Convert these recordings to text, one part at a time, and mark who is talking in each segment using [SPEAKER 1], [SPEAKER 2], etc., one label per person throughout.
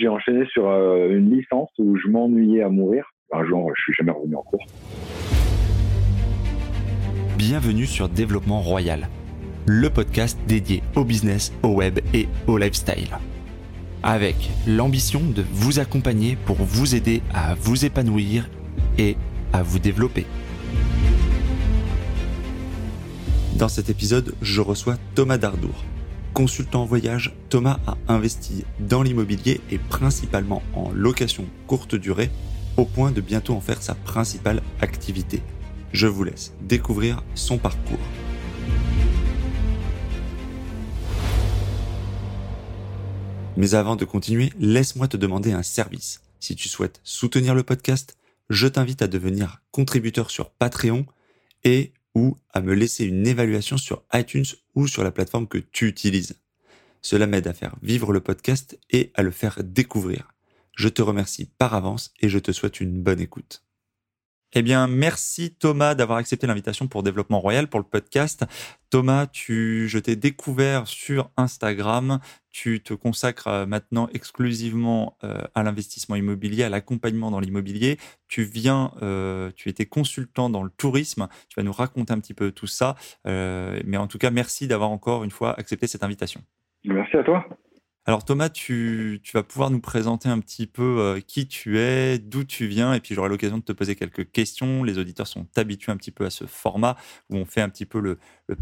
[SPEAKER 1] j'ai enchaîné sur une licence où je m'ennuyais à mourir. Un jour, je suis jamais revenu en cours.
[SPEAKER 2] Bienvenue sur Développement Royal, le podcast dédié au business, au web et au lifestyle. Avec l'ambition de vous accompagner pour vous aider à vous épanouir et à vous développer. Dans cet épisode, je reçois Thomas Dardour. Consultant voyage, Thomas a investi dans l'immobilier et principalement en location courte durée, au point de bientôt en faire sa principale activité. Je vous laisse découvrir son parcours. Mais avant de continuer, laisse-moi te demander un service. Si tu souhaites soutenir le podcast, je t'invite à devenir contributeur sur Patreon et ou à me laisser une évaluation sur iTunes ou sur la plateforme que tu utilises. Cela m'aide à faire vivre le podcast et à le faire découvrir. Je te remercie par avance et je te souhaite une bonne écoute. Eh bien, merci Thomas d'avoir accepté l'invitation pour Développement Royal pour le podcast. Thomas, tu, je t'ai découvert sur Instagram. Tu te consacres euh, maintenant exclusivement euh, à l'investissement immobilier, à l'accompagnement dans l'immobilier. Tu viens, euh, tu étais consultant dans le tourisme. Tu vas nous raconter un petit peu tout ça. mais en tout cas, merci d'avoir encore une fois accepté cette invitation.
[SPEAKER 1] Merci à toi.
[SPEAKER 2] Alors Thomas, tu, vas pouvoir nous présenter un petit peu euh, qui tu es, d'où tu viens, et puis j'aurai l'occasion de te poser quelques questions. Les auditeurs sont habitués un petit peu à ce format où on fait un petit peu le,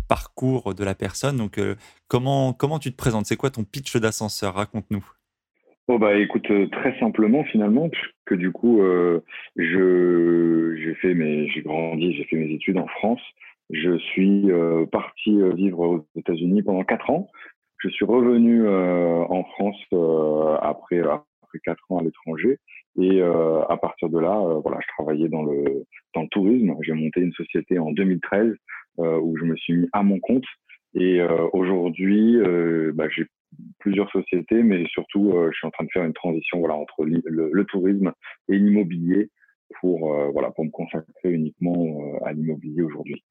[SPEAKER 2] parcours de la personne. Donc euh, comment, tu te présentes? C'est quoi ton pitch d'ascenseur? Raconte-nous.
[SPEAKER 1] Oh bah écoute euh, très simplement finalement que du coup je j'ai fait mes j'ai grandi j'ai fait mes études en France je suis parti vivre aux États-Unis pendant quatre ans je suis revenu euh, en France euh, après après quatre ans à l'étranger et euh, à partir de là, voilà, je travaillais dans le dans le tourisme. J'ai monté une société en 2013 où je me suis mis à mon compte et aujourd'hui, bah, j'ai plusieurs sociétés, mais surtout, je suis en train de faire une transition voilà entre le, le tourisme et l'immobilier pour voilà pour me consacrer uniquement à l'immobilier aujourd'hui.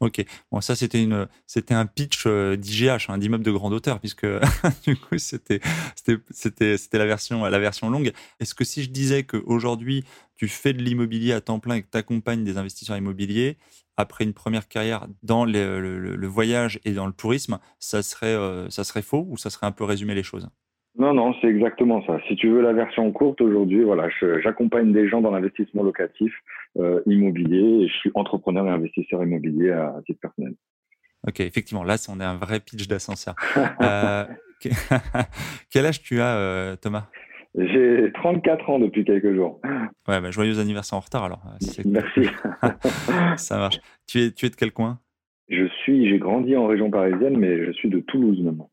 [SPEAKER 2] Ok, bon ça c'était une c'était un pitch euh, d'IGH, hein, d'immeuble de grande hauteur, puisque du coup c'était c'était c'était la version la version longue. Est-ce que si je disais qu'aujourd'hui tu fais de l'immobilier à temps plein et que tu accompagnes des investisseurs immobiliers après une première carrière dans le, voyage et dans le tourisme, ça serait euh, ça serait faux ou ça serait un peu résumer les choses?
[SPEAKER 1] Non, non, c'est exactement ça. Si tu veux la version courte, aujourd'hui, voilà, j'accompagne des gens dans l'investissement locatif euh, immobilier et je suis entrepreneur et investisseur immobilier à, titre personnel.
[SPEAKER 2] Ok, effectivement, là, on est un vrai pitch d'ascenseur. euh, quel âge tu as, euh, Thomas?
[SPEAKER 1] J'ai 34 ans depuis quelques jours.
[SPEAKER 2] Ouais, bah, joyeux anniversaire en retard alors.
[SPEAKER 1] Merci.
[SPEAKER 2] ça marche. Tu es, tu es de quel coin?
[SPEAKER 1] Je suis, j'ai grandi en région parisienne, mais je suis de Toulouse maintenant.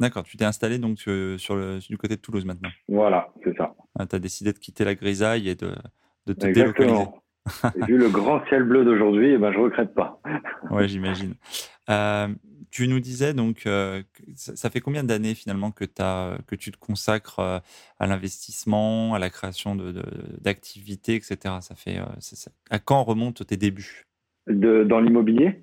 [SPEAKER 2] D'accord, tu t'es installé donc sur le, du côté de Toulouse maintenant?
[SPEAKER 1] Voilà, c'est ça.
[SPEAKER 2] Ah, tu as décidé de quitter la grisaille et de, de te délocaliser.
[SPEAKER 1] vu le grand ciel bleu d'aujourd'hui, eh ben, je ne regrette pas.
[SPEAKER 2] ouais, j'imagine. Euh, tu nous disais donc, euh, ça, fait combien d'années finalement que, as, que tu te consacres à l'investissement, à la création d'activités, de, etc. Ça fait, à quand remontent tes débuts?
[SPEAKER 1] De, Dans l'immobilier?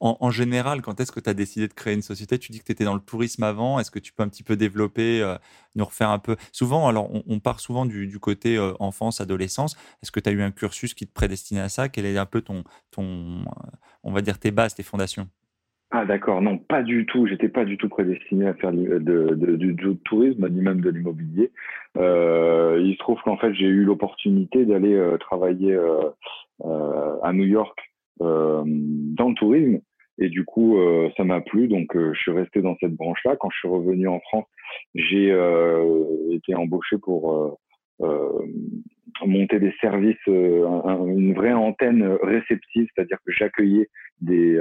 [SPEAKER 2] En, général, quand est-ce que tu as décidé de créer une société? Tu dis que tu étais dans le tourisme avant. Est-ce que tu peux un petit peu développer, euh, nous refaire un peu? Souvent, alors on, part souvent du, côté euh, enfance, adolescence. Est-ce que tu as eu un cursus qui te prédestinait à ça? Quel est un peu ton, ton, euh, on va dire tes bases, tes fondations?
[SPEAKER 1] Ah d'accord, non, pas du tout. J'étais pas du tout prédestiné à faire du, tourisme ni même de l'immobilier. il se trouve qu'en fait j'ai eu l'opportunité d'aller travailler à New York dans le tourisme et du coup, euh, ça m'a plu, donc euh, je suis resté dans cette branche-là. Quand je suis revenu en France, j'ai euh, été embauché pour monter des services, une vraie antenne réceptive, c'est-à-dire que j'accueillais des,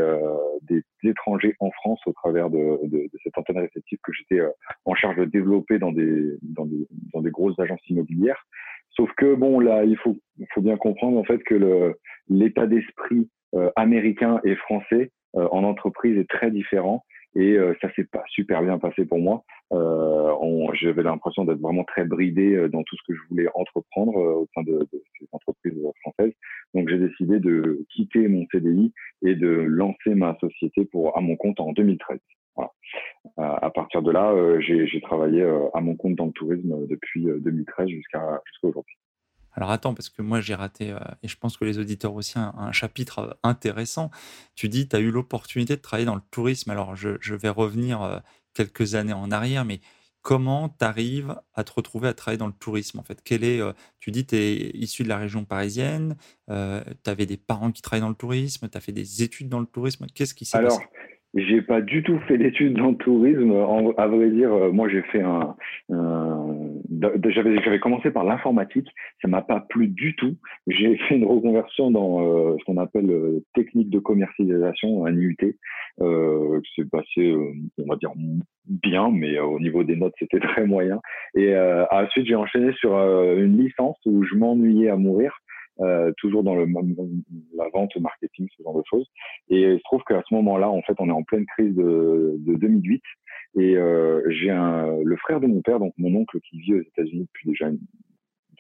[SPEAKER 1] des, étrangers en France au travers de, de, de cette antenne réceptive que j'étais en charge de développer dans des, dans des, dans des grosses agences immobilières. Sauf que bon, là, il faut, faut bien comprendre en fait que l'état d'esprit américain et français euh, en entreprise est très différent et euh, ça s'est pas super bien passé pour moi. Euh, J'avais l'impression d'être vraiment très bridé euh, dans tout ce que je voulais entreprendre au sein de, de ces entreprises françaises. Donc j'ai décidé de quitter mon CDI et de lancer ma société pour à mon compte en 2013. Voilà. à partir de là, j'ai travaillé à mon compte dans le tourisme depuis 2013 jusqu'à jusqu'à aujourd'hui.
[SPEAKER 2] Alors attends, parce que moi j'ai raté, et je pense que les auditeurs aussi, un, chapitre intéressant. Tu dis, tu as eu l'opportunité de travailler dans le tourisme. Alors je, je vais revenir quelques années en arrière, mais comment tu arrives à te retrouver à travailler dans le tourisme en fait? Quel est, euh, Tu dis tu es issu de la région parisienne, euh, tu avais des parents qui travaillent dans le tourisme, tu as fait des études dans le tourisme. Qu'est-ce qui s'est passé?
[SPEAKER 1] j'ai pas du tout fait d'études dans le tourisme. à vrai dire, euh, moi j'ai fait un, j'avais commencé par l'informatique, ça m'a pas plu du tout. J'ai fait une reconversion dans euh, ce qu'on appelle euh, technique de commercialisation, un IUT. Euh, c'est passé, on va dire bien, mais au niveau des notes c'était très moyen. Et ensuite j'ai enchaîné sur une licence où je m'ennuyais à mourir. Euh, toujours dans le, la vente, le marketing, ce genre de choses. Et il se trouve qu'à ce moment-là, en fait, on est en pleine crise de, de 2008. Et euh, j'ai le frère de mon père, donc mon oncle qui vit aux États-Unis depuis déjà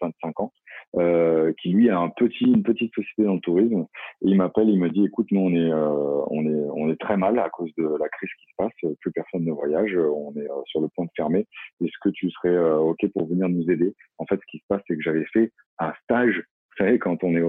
[SPEAKER 1] 25 ans, euh, qui lui a un petit, une petite société dans le tourisme. Et il m'appelle, il me dit, écoute, nous on est, euh, on est, on est très mal à cause de la crise qui se passe. Plus personne ne voyage, on est euh, sur le point de fermer. Est-ce que tu serais euh, ok pour venir nous aider? En fait, ce qui se passe, c'est que j'avais fait un stage quand on est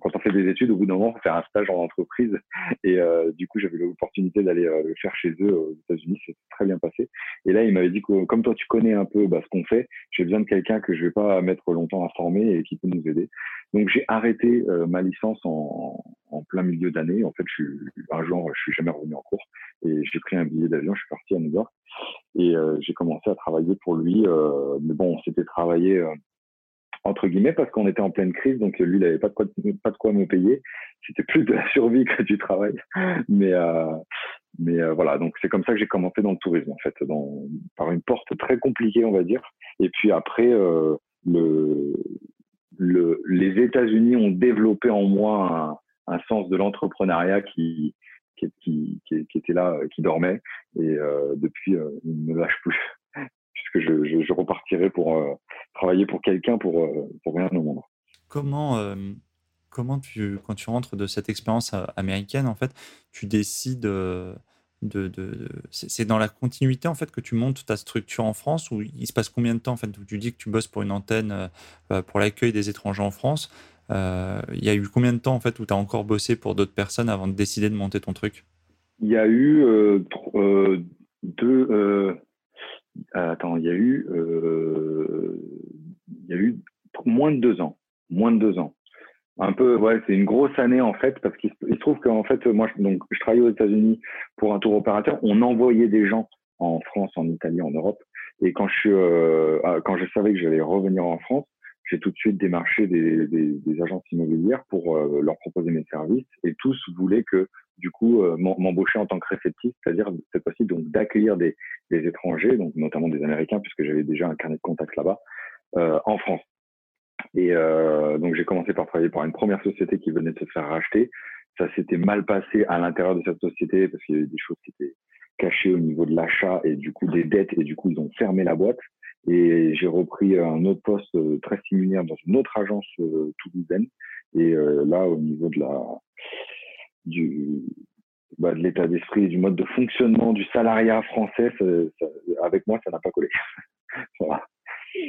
[SPEAKER 1] quand on fait des études, au bout d'un moment, on fait un stage en entreprise. Et euh, du coup, j'avais l'opportunité d'aller euh, le faire chez eux aux États-Unis. C'est très bien passé. Et là, il m'avait dit que comme toi, tu connais un peu bah, ce qu'on fait, j'ai besoin de quelqu'un que je vais pas mettre longtemps à former et qui peut nous aider. Donc, j'ai arrêté euh, ma licence en, en plein milieu d'année. En fait, je suis, un jour, je suis jamais revenu en cours et j'ai pris un billet d'avion. Je suis parti à New York et j'ai commencé à travailler pour lui. mais bon, c'était travailler entre guillemets, parce qu'on était en pleine crise, donc lui, il n'avait pas de quoi, pas de quoi me payer. C'était plus de la survie que du travail. Mais, euh, mais euh, voilà, donc c'est comme ça que j'ai commencé dans le tourisme, en fait, dans, par une porte très compliquée, on va dire. Et puis après, euh, le, le, les États-Unis ont développé en moi un, sens de l'entrepreneuriat qui, qui, qui, était là, qui dormait. Et depuis, il ne me lâche plus puisque je, je, je repartirai pour euh, travailler pour quelqu'un pour, euh, pour rien au monde.
[SPEAKER 2] Comment, euh, comment tu, quand tu rentres de cette expérience américaine, en fait, tu décides de, de, de c'est dans la continuité en fait que tu montes ta structure en France ou il se passe combien de temps en fait où tu dis que tu bosses pour une antenne pour l'accueil des étrangers en France il y a eu combien de temps en fait où tu as encore bossé pour d'autres personnes avant de décider de monter ton truc?
[SPEAKER 1] Il y a eu euh, deux euh, attends, il y a eu, euh, il y a eu moins de deux ans, moins de deux ans. Un peu, ouais, c'est une grosse année en fait parce qu'il se trouve qu'en fait, moi, donc, je travaillais aux États-Unis pour un tour opérateur. On envoyait des gens en France, en Italie, en Europe. Et quand je euh, quand je savais que j'allais revenir en France, j'ai tout de suite démarché des, agences immobilières pour euh, leur proposer mes services et tous voulaient que du coup euh, m'embaucher en tant que réceptif, c'est-à-dire cette fois-ci donc d'accueillir des, étrangers, donc notamment des Américains puisque j'avais déjà un carnet de contact là-bas euh, en France. Et donc j'ai commencé par travailler pour une première société qui venait de se faire racheter. Ça s'était mal passé à l'intérieur de cette société parce qu'il y avait des choses qui étaient cachées au niveau de l'achat et du coup des dettes et du coup ils ont fermé la boîte. Et j'ai repris un autre poste euh, très similaire dans une autre agence euh, toulousaine. Et euh, là, au niveau de la du bah, de l'état d'esprit, du mode de fonctionnement du salariat français, avec moi, ça n'a pas collé. voilà.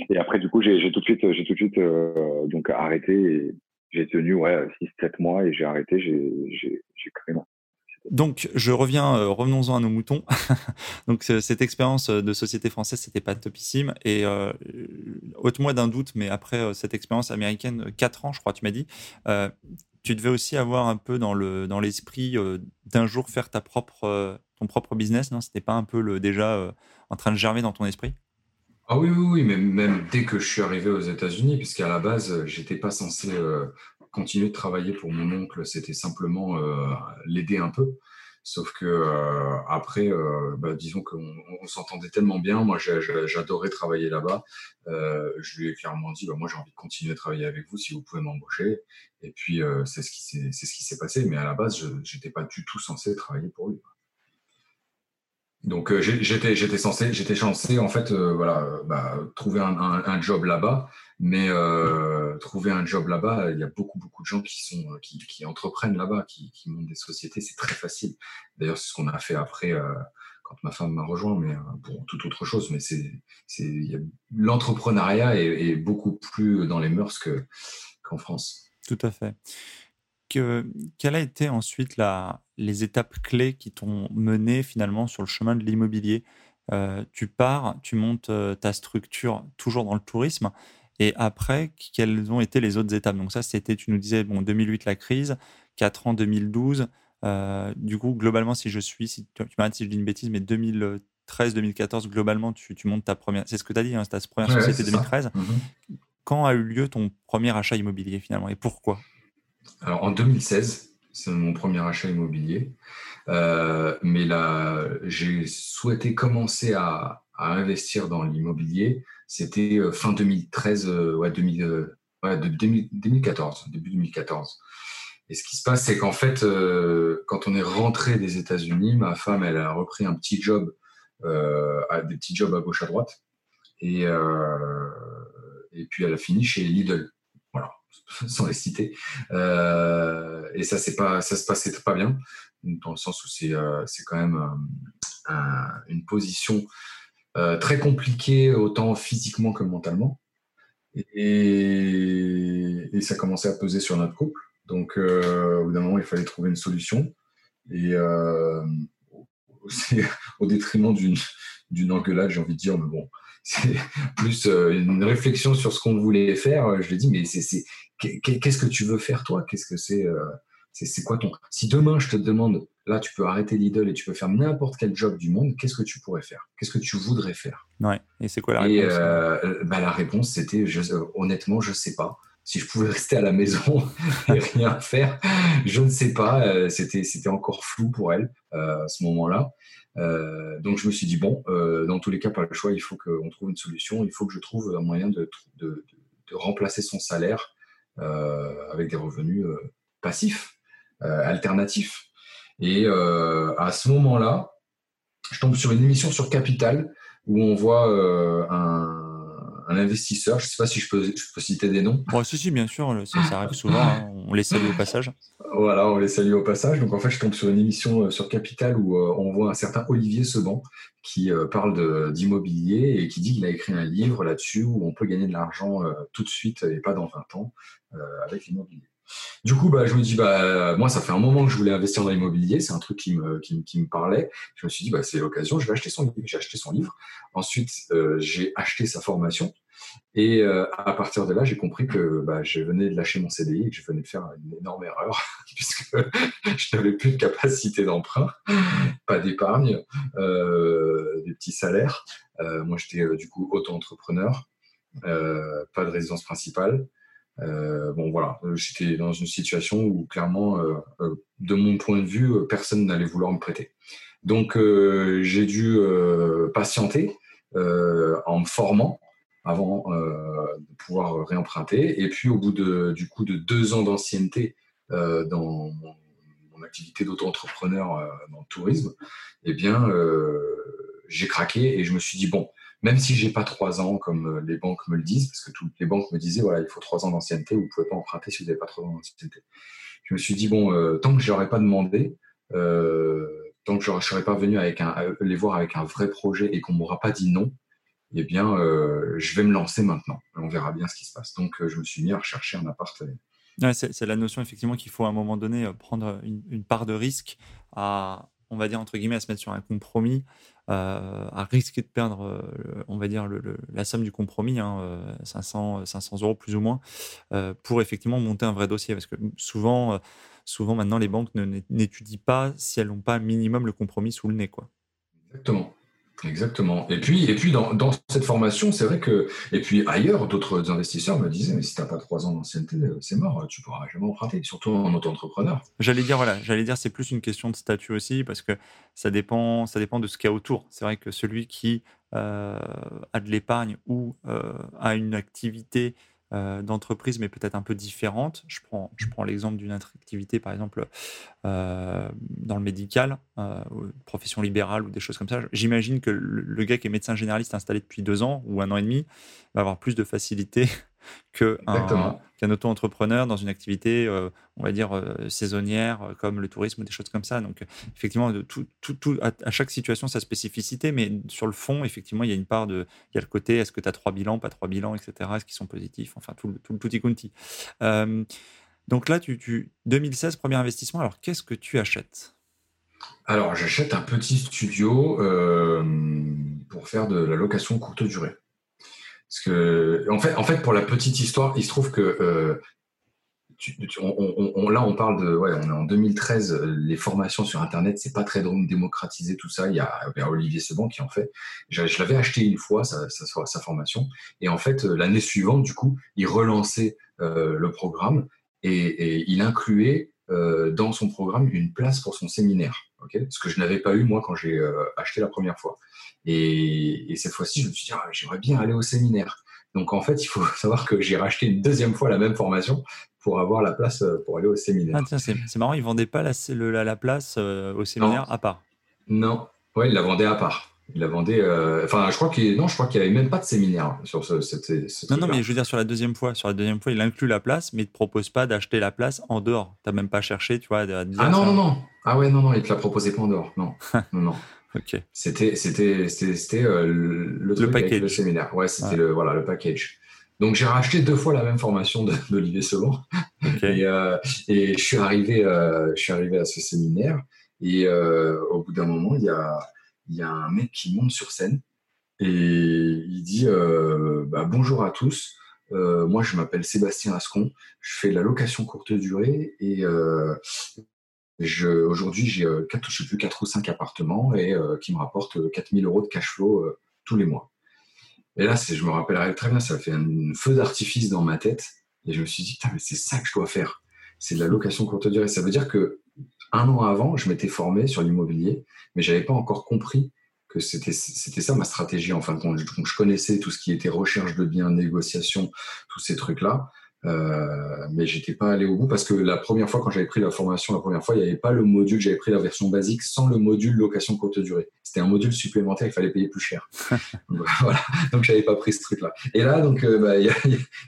[SPEAKER 1] Et après, du coup, j'ai tout de suite, j'ai tout de suite donc arrêté. J'ai tenu ouais 6-7 mois et j'ai arrêté. J'ai créé ma
[SPEAKER 2] donc, je reviens, euh, revenons-en à nos moutons. Donc, cette expérience euh, de société française, c'était pas topissime. Et euh, ôte-moi d'un doute, mais après euh, cette expérience américaine, 4 ans, je crois, tu m'as dit, tu devais aussi avoir un peu dans le dans l'esprit d'un jour faire ta propre ton propre business, non? C'était pas un peu le déjà en train de germer dans ton esprit?
[SPEAKER 3] Ah oui, oui, oui, mais même dès que je suis arrivé aux États-Unis, puisqu'à la base, j'étais pas censé continuer de travailler pour mon oncle, c'était simplement euh, l'aider un peu. Sauf que euh, après, euh, bah, disons qu'on on, s'entendait tellement bien. Moi, j'adorais travailler là-bas. je lui ai clairement dit, bah, moi, j'ai envie de continuer à travailler avec vous si vous pouvez m'embaucher. Et puis, c'est ce qui s'est, ce passé. Mais à la base, je n'étais pas du tout censé travailler pour lui. Donc j'étais j'étais censé j'étais censé en fait voilà bah, trouver un, job là-bas mais euh, trouver un job là-bas, il y a beaucoup, beaucoup de gens qui, sont, euh, qui, qui entreprennent là-bas, qui, montent des sociétés, c'est très facile. D'ailleurs, c'est ce qu'on a fait après, euh, quand ma femme m'a rejoint, mais pour toute autre chose. Mais c'est, l'entrepreneuriat est, beaucoup plus dans les mœurs qu'en France.
[SPEAKER 2] Tout à fait. Que, quelles a été ensuite la, les étapes clés qui t'ont mené finalement sur le chemin de l'immobilier? Tu pars, tu montes ta structure toujours dans le tourisme. Et après, quelles ont été les autres étapes? Donc ça, c'était, tu nous disais, bon, 2008 la crise, 4 ans 2012. Euh, du coup, globalement, si je suis, si tu, m'arrêtes si je dis une bêtise, mais 2013, 2014, globalement, tu, montes ta première. C'est ce que tu as dit, hein, ta première société 2013. Mhm. Quand a eu lieu ton premier achat immobilier finalement et pourquoi?
[SPEAKER 3] Alors en 2016, c'est mon premier achat immobilier. Euh, mais là, j'ai souhaité commencer à, investir dans l'immobilier. C'était euh, fin 2013, ouais, 2014, début 2014. Et ce qui se passe, c'est qu'en fait, euh, quand on est rentré des États-Unis, ma femme, elle a repris un petit job, euh, des petits jobs à gauche à droite, et, euh, puis elle a fini chez Lidl, sans les citer. et ça, c'est pas, ça se passait pas bien, dans le sens où c'est, c'est quand même une position très compliquée, autant physiquement que mentalement. Et, ça commençait à peser sur notre couple. Donc, euh, au bout d'un moment, il fallait trouver une solution. Et euh, au détriment d'une engueulade, j'ai envie de dire, mais bon, c'est plus euh, une réflexion sur ce qu'on voulait faire. Je lui ai dit, mais c'est qu'est-ce que tu veux faire, toi? Qu'est-ce que c'est c'est quoi ton. Si demain, je te demande, là, tu peux arrêter Lidl et tu peux faire n'importe quel job du monde, qu'est-ce que tu pourrais faire? Qu'est-ce que tu voudrais faire?
[SPEAKER 2] Ouais, et c'est quoi la réponse?
[SPEAKER 3] et, bah, La réponse, c'était, honnêtement, je sais pas si je pouvais rester à la maison et rien faire, je ne sais pas. Euh, c'était, c'était encore flou pour elle euh, à ce moment-là. Euh, donc je me suis dit, bon, dans tous les cas, pas le choix, il faut qu'on trouve une solution, il faut que je trouve un moyen de, de, remplacer son salaire avec des revenus passifs, alternatifs. Et à ce moment-là, je tombe sur une émission sur Capital où on voit un un investisseur. Je ne sais pas si je peux, je peux citer des noms.
[SPEAKER 2] Bon, si, si, bien sûr, ça, arrive souvent. Hein. On les salue au passage.
[SPEAKER 3] Voilà, on les salue au passage. Donc en fait, je tombe sur une émission euh, sur Capital où euh, on voit un certain Olivier Seban qui euh, parle d'immobilier et qui dit qu'il a écrit un livre là-dessus où on peut gagner de l'argent tout de suite et pas dans 20 ans avec l'immobilier. Du coup, bah, je me dis, bah, moi, ça fait un moment que je voulais investir dans l'immobilier. C'est un truc qui me, qui, me parlait. Je me suis dit, bah, c'est l'occasion. Je vais acheter son livre. J'ai acheté son livre. Ensuite, euh, j'ai acheté sa formation. Et euh, à partir de là, j'ai compris que bah, je venais de lâcher mon CDI et que je venais de faire une énorme erreur puisque je n'avais plus de capacité d'emprunt, pas d'épargne, euh, des petits salaires. moi, j'étais du coup auto-entrepreneur, pas de résidence principale. Euh, bon voilà, euh, j'étais dans une situation où clairement, euh, de mon point de vue, personne n'allait vouloir me prêter. Donc j'ai dû patienter en me formant avant de pouvoir réemprunter. Et puis au bout de, du coup de deux ans d'ancienneté dans mon, activité d'auto-entrepreneur dans le tourisme, eh bien j'ai craqué et je me suis dit bon, même si j'ai pas trois ans comme euh, les banques me le disent, parce que toutes les banques me disaient voilà, il faut trois ans d'ancienneté, vous pouvez pas emprunter si vous n'avez pas trois ans d'ancienneté. Je me suis dit bon, euh, tant que je n'aurais pas demandé, euh, tant que je serais pas venu avec les voir avec un vrai projet et qu'on m'aura pas dit non, eh bien, je vais me lancer maintenant. On verra bien ce qui se passe. Donc, je me suis mis à rechercher un appart.
[SPEAKER 2] c'est la notion effectivement qu'il faut à un moment donné prendre une, une part de risque à, on va dire entre guillemets, à se mettre sur un compromis à risquer de perdre, euh, on va dire, la somme du compromis, 500, hein, 500 euh, euros plus ou moins, pour effectivement monter un vrai dossier. Parce que souvent, souvent maintenant, les banques n'étudient pas si elles n'ont pas minimum le compromis sous le nez. Quoi.
[SPEAKER 3] Exactement. Exactement. Et puis, et puis dans, cette formation, c'est vrai que, et puis ailleurs, d'autres investisseurs me disaient, mais si tu n'as pas trois ans d'ancienneté, c'est mort, tu pourras jamais emprunter, surtout en auto-entrepreneur.
[SPEAKER 2] J'allais dire, voilà, j'allais dire, c'est plus une question de statut aussi, parce que ça dépend, ça dépend de ce qu'il y a autour. C'est vrai que celui qui euh, a de l'épargne ou euh, a une activité euh, d'entreprise, mais peut-être un peu différente. Je prends, je prends l'exemple d'une activité, par exemple, euh, dans le médical, euh, profession libérale ou des choses comme ça. J'imagine que le, gars qui est médecin généraliste installé depuis deux ans ou un an et demi va avoir plus de facilité qu'un auto-entrepreneur dans une activité, euh, on va dire, euh, saisonnière, euh, comme le tourisme ou des choses comme ça. Donc, effectivement, tout, tout, tout, à, chaque situation, sa spécificité, mais sur le fond, effectivement, il y a une part de. Il y a le côté, est-ce que tu as trois bilans, pas trois bilans, etc. Est-ce qu'ils sont positifs Enfin, tout, tout le tutti quanti. donc là, tu, tu, 2016, premier investissement. Alors, qu'est-ce que tu achètes?
[SPEAKER 3] Alors, j'achète un petit studio pour faire de la location courte durée. Parce que, en fait, pour la petite histoire, il se trouve que euh, on, là, on parle de, on est en 2013. Les formations sur Internet, c'est pas très démocratisé tout ça. Il y a, Olivier Seban qui en fait. Je, l'avais acheté une fois sa, formation, et en fait, l'année suivante, du coup, il relançait euh, le programme et, il incluait euh, dans son programme une place pour son séminaire. Ce que je n'avais pas eu moi quand j'ai acheté la première fois. Et, cette fois-ci, je me suis dit, ah, j'aimerais bien aller au séminaire. Donc en fait, il faut savoir que j'ai racheté une deuxième fois la même formation pour avoir la place euh, pour aller au séminaire.
[SPEAKER 2] Ah, c'est marrant, ils ne vendaient pas la, la, place euh, au séminaire à part.
[SPEAKER 3] Non, ouais, ils la vendaient à part. Il la vendait. Euh, enfin, je crois qu'il non, je crois qu'il n'y avait même pas de séminaire sur ce.
[SPEAKER 2] non, non, mais je veux dire sur la deuxième fois. Sur la deuxième fois, il inclut la place, mais il te propose pas d'acheter la place en dehors. Tu n'as même pas cherché, tu vois.
[SPEAKER 3] ah non, non, non. Ah ouais, non, non, il te la proposé pas en dehors. Non, non, non.
[SPEAKER 2] Ok.
[SPEAKER 3] C'était c'était c'était euh, le, truc le, le séminaire. Ouais, c'était le voilà le package. Donc j'ai racheté deux fois la même formation d'Olivier Selon et, euh, et, je suis arrivé euh, je suis arrivé à ce séminaire et au bout d'un moment il y a il y a un mec qui monte sur scène et il dit bah, bonjour à tous. moi, je m'appelle Sébastien Ascon. Je fais de la location courte durée et Aujourd'hui, j'ai euh, quatre, je sais plus, 4 ou 5 appartements et euh, qui me rapportent 4000 euh, euros de cash flow tous les mois. Et là, je me rappellerai très bien, ça fait un feu d'artifice dans ma tête. Et je me suis dit, c'est ça que je dois faire. C'est de la location courte durée. Ça veut dire que un an avant, je m'étais formé sur l'immobilier, mais j'avais pas encore compris que c'était ça ma stratégie en fin de compte. Donc, je connaissais tout ce qui était recherche de biens, négociation, tous ces trucs-là. Euh, mais j'étais pas allé au bout parce que la première fois quand j'avais pris la formation la première fois il n'y avait pas le module j'avais pris la version basique sans le module location courte durée c'était un module supplémentaire il fallait payer plus cher donc, voilà donc j'avais pas pris ce truc là et là donc euh, bah, il y, a,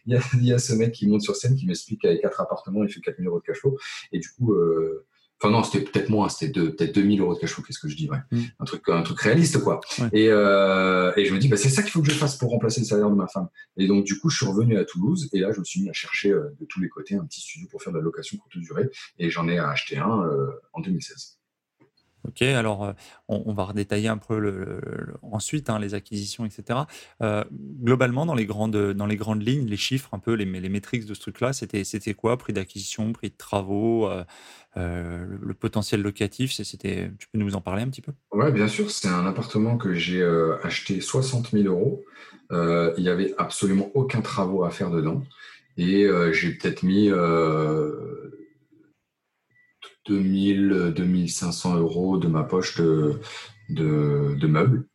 [SPEAKER 3] y, a, y, a, ce mec qui monte sur scène qui m'explique qu'avec quatre appartements il fait 4000 euros de cash flow et du coup euh, Enfin non, c'était peut-être moins, c'était peut-être 2000 euros de cash flow, qu'est-ce que je dis, ouais. Mm. Un truc, un truc réaliste, quoi. Et, euh, et je me dis, bah, c'est ça qu'il faut que je fasse pour remplacer le salaire de ma femme. Et donc, du coup, je suis revenu à Toulouse et là, je me suis mis à chercher euh, de tous les côtés un petit studio pour faire de la location courte durée et j'en ai acheté un euh, en 2016.
[SPEAKER 2] Ok, alors euh, on, va redétailler un peu le, ensuite hein, les acquisitions, etc. Euh, globalement, dans les, grandes, dans les grandes lignes, les chiffres, un peu les, métriques de ce truc-là, c'était, c'était quoi? Prix d'acquisition, prix de travaux, euh, le, potentiel locatif c'était, Tu peux nous en parler un petit peu?
[SPEAKER 3] Oui, bien sûr. C'est un appartement que j'ai acheté 60 000 euros. il n'y avait absolument aucun travaux à faire dedans. Et j'ai peut-être mis 2000, 2500 euros de ma poche de, de, meubles.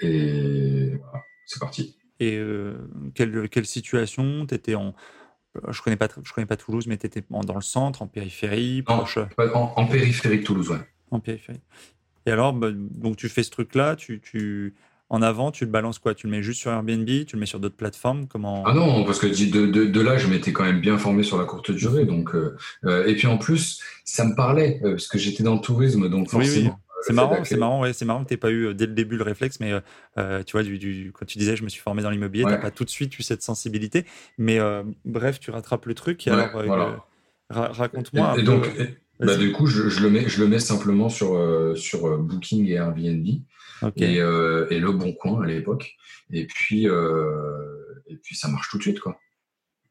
[SPEAKER 3] Et voilà, c'est parti.
[SPEAKER 2] Et euh, quelle, quelle, situation? Tu étais en. Je connais pas, je connais pas Toulouse, mais tu étais dans le centre, en périphérie, proche.
[SPEAKER 3] En, périphérie de Toulouse, ouais.
[SPEAKER 2] En périphérie. Et alors, bah, donc tu fais ce truc-là, tu, tu, en avant, tu le balances quoi? Tu le mets juste sur Airbnb Tu le mets sur d'autres plateformes Comment?
[SPEAKER 3] Ah non, parce que de, de, là, je m'étais quand même bien formé sur la courte durée. Donc, euh, euh, et puis en plus, ça me parlait, euh, parce que j'étais dans le tourisme, donc forcément. Oui,
[SPEAKER 2] C'est marrant, c'est marrant, ouais, c'est marrant que tu pas eu dès le début le réflexe, mais tu vois, du, quand tu disais je me suis formé dans l'immobilier, tu n'as pas tout de suite eu cette sensibilité. Mais bref, tu rattrapes le truc. alors, raconte-moi.
[SPEAKER 3] Et, donc, bah, du coup, je, je, le mets, je le mets simplement sur, sur Booking et Airbnb. Euh, et, le bon coin à l'époque. Et puis, euh, et puis ça marche tout de suite, quoi.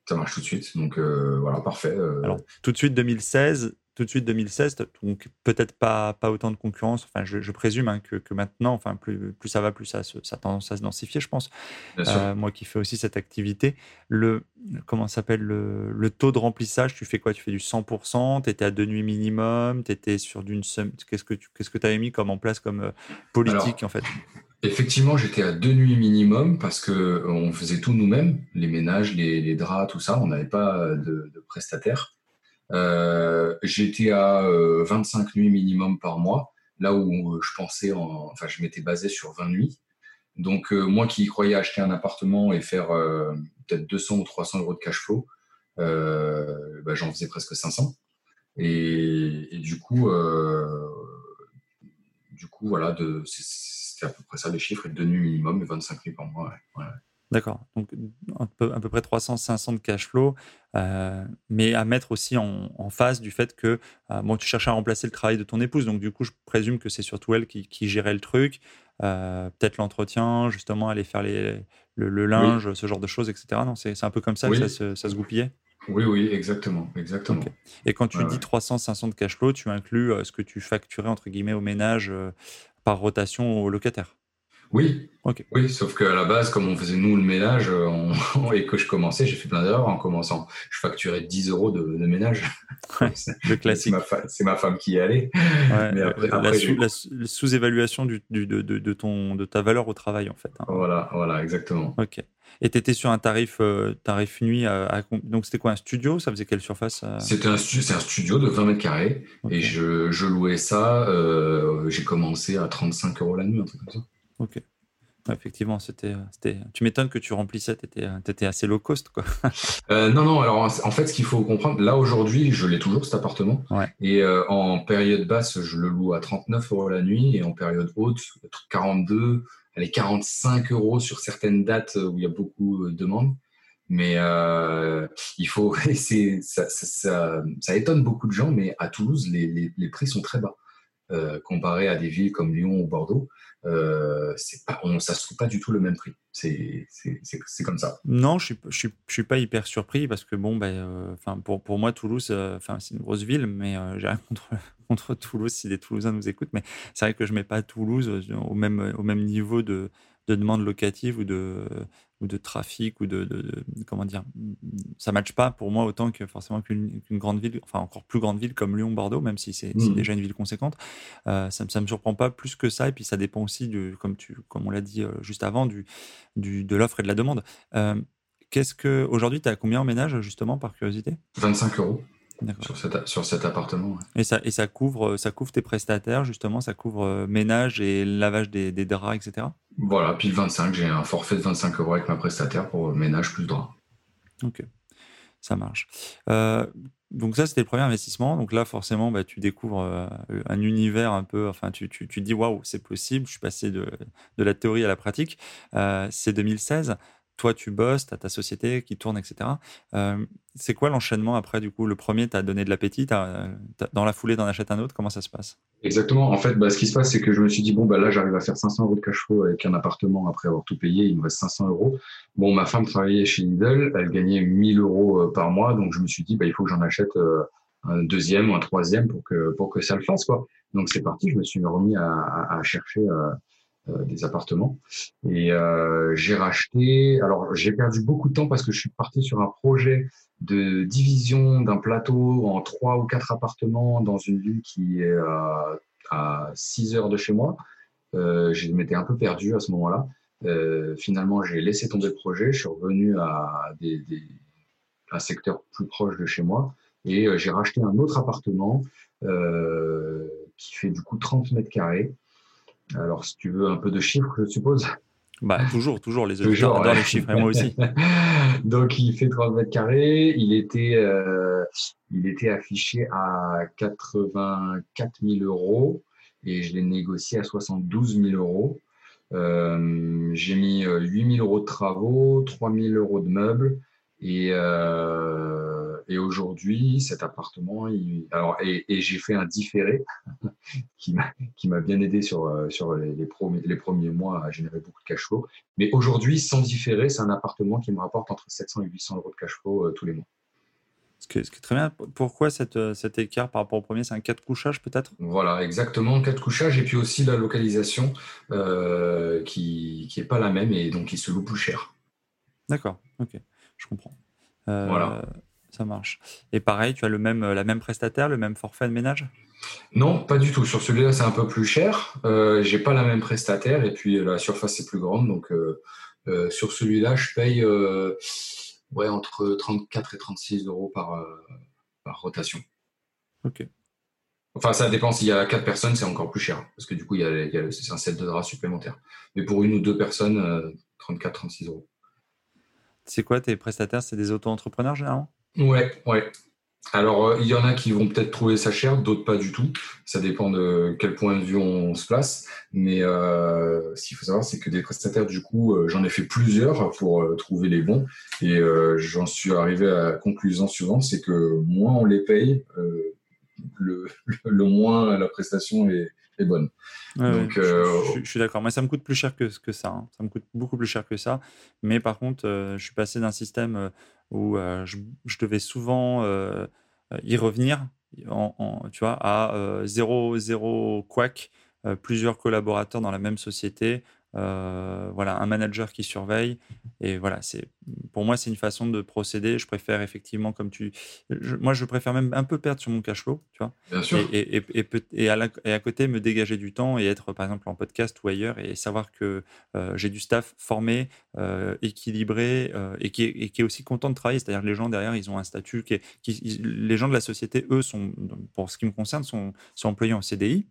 [SPEAKER 3] Ça marche tout de suite. Donc euh, voilà, parfait.
[SPEAKER 2] Alors, tout de suite 2016, tout de suite 2016, donc peut-être pas, pas autant de concurrence. Enfin, je, présume hein, que, que, maintenant, enfin, plus, plus ça va, plus ça, ça a tendance à se densifier, je pense. Euh, moi qui fais aussi cette activité, le comment s'appelle le, le, taux de remplissage, tu fais quoi? Tu fais du 100%, tu étais à deux nuits minimum, tu étais sur d'une Qu'est-ce que tu qu'est-ce que avais mis comme en place comme euh, politique en fait?
[SPEAKER 3] Effectivement, j'étais à deux nuits minimum parce que on faisait tout nous-mêmes, les ménages, les, les, draps, tout ça. On n'avait pas de, de prestataire. Euh, j'étais à 25 euh, nuits minimum par mois, là où euh, je pensais, en, enfin, je m'étais basé sur 20 nuits. Donc, moi qui croyais acheter un appartement et faire peut-être 200 ou 300 euros de cash flow, bah, j'en faisais presque 500. Et, du coup, du coup, voilà, c'était à peu près ça les chiffres, de nuits minimum, 25 nuits par mois.
[SPEAKER 2] D'accord. Donc, à peu, près 300-500 de cash flow, euh, mais à mettre aussi en, face du fait que euh, bon, tu cherches à remplacer le travail de ton épouse. Donc, du coup, je présume que c'est surtout elle qui, gérait le truc, euh, peut-être l'entretien, justement, aller faire les, le, linge, ce genre de choses, etc. Non, c'est un peu comme ça que ça se, ça se, goupillait?
[SPEAKER 3] Oui, oui, exactement. exactement.
[SPEAKER 2] Et quand tu dis 300-500 de cash flow, tu inclus ce que tu facturais, entre guillemets, au ménage par rotation au locataire?
[SPEAKER 3] Oui, oui, sauf qu'à la base, comme on faisait nous le ménage euh, et que je commençais, j'ai fait plein d'erreurs en commençant. Je facturais 10 euros de, ménage.
[SPEAKER 2] le classique.
[SPEAKER 3] C'est ma, femme qui y allait.
[SPEAKER 2] la, sous-évaluation de, de, ton, de ta valeur au travail, en fait. Hein.
[SPEAKER 3] Voilà, voilà, exactement.
[SPEAKER 2] Ok. Et tu étais sur un tarif, euh, tarif nuit. donc, c'était quoi Un studio? Ça faisait quelle surface euh?
[SPEAKER 3] C'était un, un, studio de 20 mètres carrés. Et je, je, louais ça. j'ai commencé à 35 euros la nuit, un truc comme ça.
[SPEAKER 2] Ok. effectivement, c'était, c'était. Tu m'étonnes que tu remplissais, tu étais, assez low cost, quoi.
[SPEAKER 3] Euh, non, non. Alors, en fait, ce qu'il faut comprendre, là aujourd'hui, je l'ai toujours cet appartement. Et euh, en période basse, je le loue à 39 euros la nuit, et en période haute, 42, allez, 45 euros sur certaines dates où il y a beaucoup de demandes. Mais euh, il faut, c'est, ça, ça, ça, étonne beaucoup de gens, mais à Toulouse, les, les, les prix sont très bas. Euh, comparé à des villes comme Lyon ou Bordeaux, euh, ça se trouve pas du tout le même prix. C'est, comme ça.
[SPEAKER 2] Non, je suis, suis, pas hyper surpris parce que bon, ben, euh, pour, moi Toulouse, enfin c'est une grosse ville, mais j'ai rien contre, Toulouse si des Toulousains nous écoutent, mais c'est vrai que je mets pas Toulouse au même niveau de, de demande locative ou de, ou de trafic ou de, comment dire ça matche pas pour moi autant que forcément qu'une grande ville enfin encore plus grande ville comme Lyon Bordeaux même si c'est mmh. déjà une ville conséquente. Euh, ça, ça me surprend pas plus que ça et puis ça dépend aussi du comme tu comme on l'a dit euh, juste avant du, du de l'offre et de la demande. Euh, qu'est-ce que aujourd'hui tu as combien en ménage justement par curiosité?
[SPEAKER 3] 25 euros sur, cet, appartement.
[SPEAKER 2] Et, ça, et ça, couvre, ça couvre tes prestataires, justement, ça couvre euh, ménage et lavage des, draps, etc.
[SPEAKER 3] Voilà, puis le 25, j'ai un forfait de 25 euros avec ma prestataire pour ménage plus draps.
[SPEAKER 2] Ok, ça marche. Euh, donc ça, c'était le premier investissement. Donc là, forcément, bah, tu découvres euh, un univers un peu, enfin, tu, tu, tu dis, waouh, c'est possible, je suis passé de, de, la théorie à la pratique. c'est 2016 toi, tu bosses, tu as ta société qui tourne, etc. Euh, c'est quoi l'enchaînement après, du coup? Le premier, tu as donné de l'appétit, dans la foulée, d'en achètes un autre, comment ça se passe?
[SPEAKER 3] Exactement. En fait, bah, ce qui se passe, c'est que je me suis dit, bon, bah, là, j'arrive à faire 500 euros de cash flow avec un appartement après avoir tout payé, il me reste 500 euros. Bon, ma femme travaillait chez Lidl, elle gagnait 1000 euros euh, par mois, donc je me suis dit, bah, il faut que j'en achète euh, un deuxième ou un troisième pour que, pour que ça le fasse. Quoi. Donc c'est parti, je me suis remis à, chercher des appartements. Et euh, j'ai racheté. Alors, j'ai perdu beaucoup de temps parce que je suis parti sur un projet de division d'un plateau en trois ou quatre appartements dans une ville qui est à, à 6 heures de chez moi. Euh, je m'étais un peu perdu à ce moment-là. Euh, finalement, j'ai laissé tomber le projet. Je suis revenu à un secteur plus proche de chez moi et j'ai racheté un autre appartement euh, qui fait du coup 30 mètres carrés alors, si tu veux un peu de chiffres, je suppose.
[SPEAKER 2] Bah, toujours, toujours, les auditeurs adorent les chiffres, et moi aussi.
[SPEAKER 3] Donc, il fait 30 mètres carrés. Il était, euh, il était affiché à 84 000 euros et je l'ai négocié à 72 000 euros. Euh, j'ai mis 8 euh, 000 euros de travaux, 3 000 euros de meubles et, euh, et aujourd'hui, cet appartement, il, alors, et, et j'ai fait un différé qui m'a bien aidé sur, euh, sur les, les, premiers, les, premiers mois à générer beaucoup de cash flow. Mais aujourd'hui, sans différé, c'est un appartement qui me rapporte entre 700 et 800 euros de cash flow euh, tous les mois.
[SPEAKER 2] Ce qui, est, très bien. Pourquoi cette, euh, cet écart par rapport au premier? C'est un cas de couchage peut-être?
[SPEAKER 3] Voilà, exactement, cas de couchage. Et puis aussi la localisation euh, qui n'est pas la même et donc qui se loue plus cher.
[SPEAKER 2] D'accord, ok je comprends. Euh, voilà. Ça marche. Et pareil, tu as le même, la même prestataire, le même forfait de ménage?
[SPEAKER 3] Non, pas du tout. Sur celui-là, c'est un peu plus cher. Euh, j'ai pas la même prestataire et puis la surface est plus grande. Donc euh, euh, sur celui-là, je paye ouais, entre 34 et 36 euros par, par rotation.
[SPEAKER 2] Ok.
[SPEAKER 3] Enfin, ça dépend. S'il y a quatre personnes, c'est encore plus cher. Parce que du coup, il y a, c'est un set de draps supplémentaire. Mais pour une ou deux personnes, 34, 36 euros.
[SPEAKER 2] C'est quoi tes prestataires? C'est des auto-entrepreneurs généralement?
[SPEAKER 3] Ouais, ouais. Alors, euh, il y en a qui vont peut-être trouver ça cher, d'autres pas du tout. Ça dépend de quel point de vue on se place. Mais euh, ce qu'il faut savoir, c'est que des prestataires, du coup, euh, j'en ai fait plusieurs pour trouver les bons. Et j'en suis arrivé à la conclusion suivante, c'est que moins on les paye, le, moins la prestation est, bonne.
[SPEAKER 2] Donc, je, suis d'accord. Moi, ça me coûte plus cher que, que ça. Hein. Ça me coûte beaucoup plus cher que ça. Mais par contre, je suis passé d'un système où je, je, devais souvent y revenir, en, tu vois, à zéro, zéro quack, plusieurs collaborateurs dans la même société, euh, voilà, un manager qui surveille. Et voilà, c'est pour moi, c'est une façon de procéder. Je préfère effectivement, comme tu. moi, je préfère même un peu perdre sur mon cash flow, tu vois.
[SPEAKER 3] Bien sûr.
[SPEAKER 2] Et, et, et, à côté, me dégager du temps et être, par exemple, en podcast ou ailleurs et savoir que euh, j'ai du staff formé, euh, équilibré et, qui est, qui est aussi content de travailler. C'est-à-dire que les gens derrière, ils ont un statut qui, qui Les gens de la société, eux, sont, pour ce qui me concerne, sont, sont employés en CDI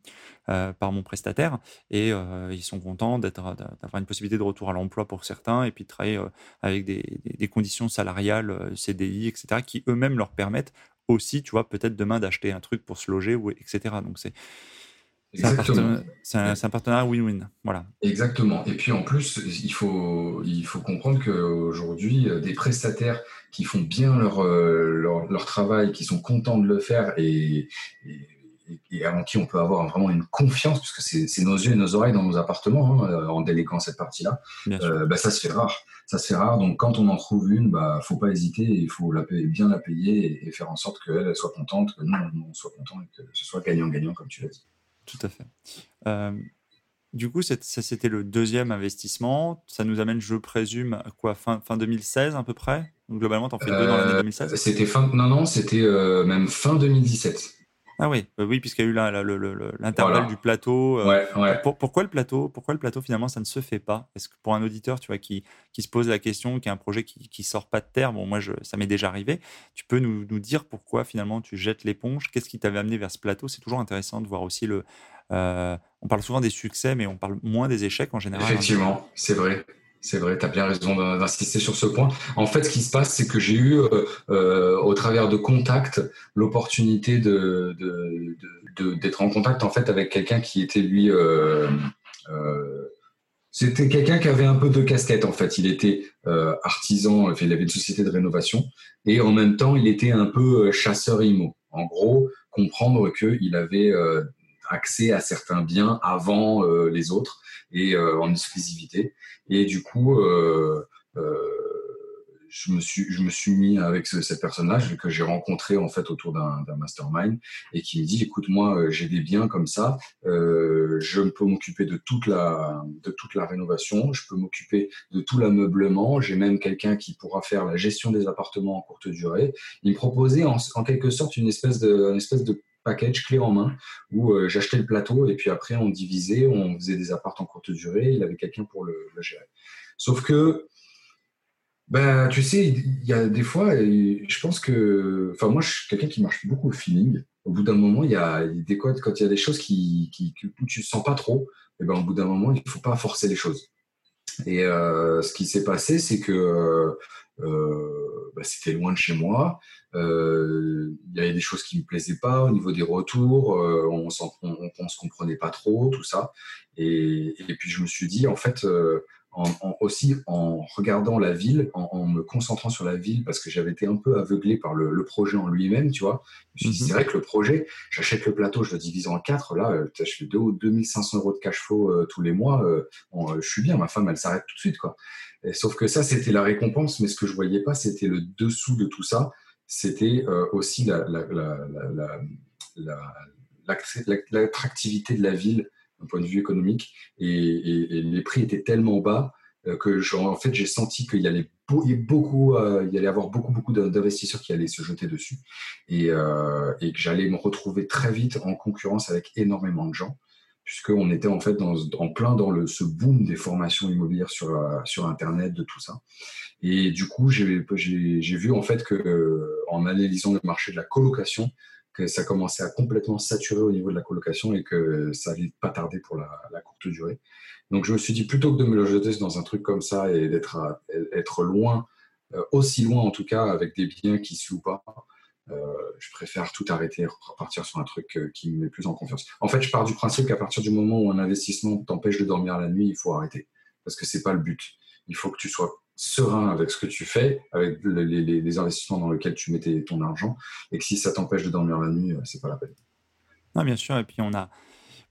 [SPEAKER 2] par mon prestataire et ils sont contents d'être d'avoir une possibilité de retour à l'emploi pour certains, et puis de travailler euh, avec des, conditions salariales, euh, CDI, etc., qui eux-mêmes leur permettent aussi, tu vois, peut-être demain d'acheter un truc pour se loger, ou, etc. Donc c'est c'est un, partenariat win-win. Voilà.
[SPEAKER 3] Exactement. Et puis en plus, il faut, il faut comprendre qu'aujourd'hui, euh, des prestataires qui font bien leur, leur, travail, qui sont contents de le faire et et, avant qui on peut avoir vraiment une confiance, puisque c'est nos yeux et nos oreilles dans nos appartements, hein, en déléguant cette partie-là, euh, bah, ça se fait rare. Ça se fait rare. Donc quand on en trouve une, bah faut pas hésiter, il faut la bien la payer et, faire en sorte qu'elle soit contente, que nous on soit content et que ce soit gagnant-gagnant, comme tu l'as dit.
[SPEAKER 2] Tout à fait. Euh, du coup, ça c'était le deuxième investissement. Ça nous amène, je présume, à quoi? Fin, fin 2016 à peu près? Donc, Globalement, tu en fais deux dans l'année 2016 euh,
[SPEAKER 3] C'était fin, non, non, c'était même fin 2017.
[SPEAKER 2] Ah oui, bah oui, puisqu'il y a eu l'intervalle du plateau.
[SPEAKER 3] Euh,
[SPEAKER 2] pourquoi le plateau Pourquoi le plateau finalement ça ne se fait pas? Est-ce que pour un auditeur, tu vois, qui, qui se pose la question, qui a un projet qui, qui sort pas de terre, bon moi je, ça m'est déjà arrivé, tu peux nous, nous, dire pourquoi finalement tu jettes l'éponge? Qu'est-ce qui t'avait amené vers ce plateau? C'est toujours intéressant de voir aussi le. Euh, on parle souvent des succès, mais on parle moins des échecs en général.
[SPEAKER 3] Hein. Effectivement, c'est vrai. C'est vrai, tu as bien raison d'insister sur ce point. En fait, ce qui se passe, c'est que j'ai eu, euh, euh, au travers de contacts, l'opportunité d'être en contact en fait avec quelqu'un qui était lui. Euh, c'était quelqu'un qui avait un peu de casquette en fait. Il était artisan, il avait une société de rénovation et en même temps, il était un peu chasseur IMO. En gros, comprendre qu'il avait accès à certains biens avant les autres et en exclusivité. Et du coup, euh, euh, je me suis je me suis mis avec cette personne-là que j'ai rencontré en fait autour d'un mastermind et qui me dit écoute moi euh, j'ai des biens comme ça euh, je peux m'occuper de toute la de toute la rénovation je peux m'occuper de tout l'ameublement j'ai même quelqu'un qui pourra faire la gestion des appartements en courte durée il me proposait en, en quelque sorte une espèce de une espèce de package clé en main où euh, j'achetais le plateau et puis après on divisait, on faisait des apparts en courte durée, il avait quelqu'un pour le, gérer. Sauf que, ben, tu sais, il y a des fois, je pense que, enfin moi je suis quelqu'un qui marche beaucoup au feeling. Au bout d'un moment, il y a des codes, quand il y a des choses qui, qui, que tu sens pas trop, eh ben au bout d'un moment, il faut pas forcer les choses. Et euh, ce qui s'est passé, c'est que euh, bah, c'était loin de chez moi. Euh, il y avait des choses qui me plaisaient pas au niveau des retours. Euh, on, on, on, se comprenait pas trop, tout ça. Et, et, puis je me suis dit, en fait, en, aussi en regardant la ville, en, me concentrant sur la ville, parce que j'avais été un peu aveuglé par le, projet en lui-même, tu vois. Je me suis dit, mhm. c'est vrai que le projet, j'achète le plateau, je le divise en quatre, là, je fais 2500 euros de cash flow tous les mois, je suis bien, ma femme, elle s'arrête tout de suite, quoi sauf que ça, c'était la récompense, mais ce que je voyais pas, c'était le dessous de tout ça. C'était euh, aussi l'attractivité de la ville d'un point de vue économique. Et, les prix étaient tellement bas euh, que en fait, j'ai senti qu'il y allait beaucoup, euh, il y allait avoir beaucoup, beaucoup d'investisseurs qui allaient se jeter dessus et, et que j'allais me retrouver très vite en concurrence avec énormément de gens puisqu'on était en fait en plein dans le, ce boom des formations immobilières sur, euh, sur Internet, de tout ça. Et du coup, j'ai vu en fait que, euh, analysant le marché de la colocation, que ça commençait à complètement saturer au niveau de la colocation et que ça allait pas tarder pour la, courte durée. Donc je me suis dit plutôt que de me jeter dans un truc comme ça et d'être être loin, euh, aussi loin en tout cas avec des biens qui se louent pas, euh, je préfère tout arrêter repartir sur un truc euh, qui me met plus en confiance. En fait, je pars du principe qu'à partir du moment où un investissement t'empêche de dormir la nuit, il faut arrêter parce que c'est pas le but. Il faut que tu sois serein avec ce que tu fais, avec les, investissements dans lesquels tu mets ton argent, et que si ça t'empêche de dormir la nuit, euh, c'est pas la peine.
[SPEAKER 2] Non, bien sûr. Et puis on a,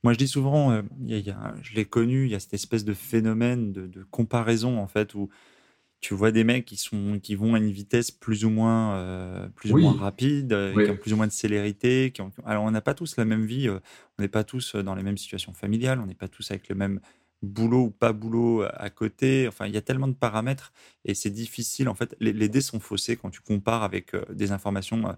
[SPEAKER 2] moi je dis souvent, je l'ai connu, il y a cette espèce de phénomène de, comparaison en fait où tu vois des mecs qui, sont, qui vont à une vitesse plus ou moins, euh, plus ou moins rapide, euh, qui ont plus ou moins de célérité. Qui alors, on n'a pas tous la même vie, euh, on n'est pas tous dans les mêmes situations familiales, on n'est pas tous avec le même boulot ou pas boulot à côté. Enfin, il y a tellement de paramètres et c'est difficile. En fait, les, dés sont faussés quand tu compares avec des informations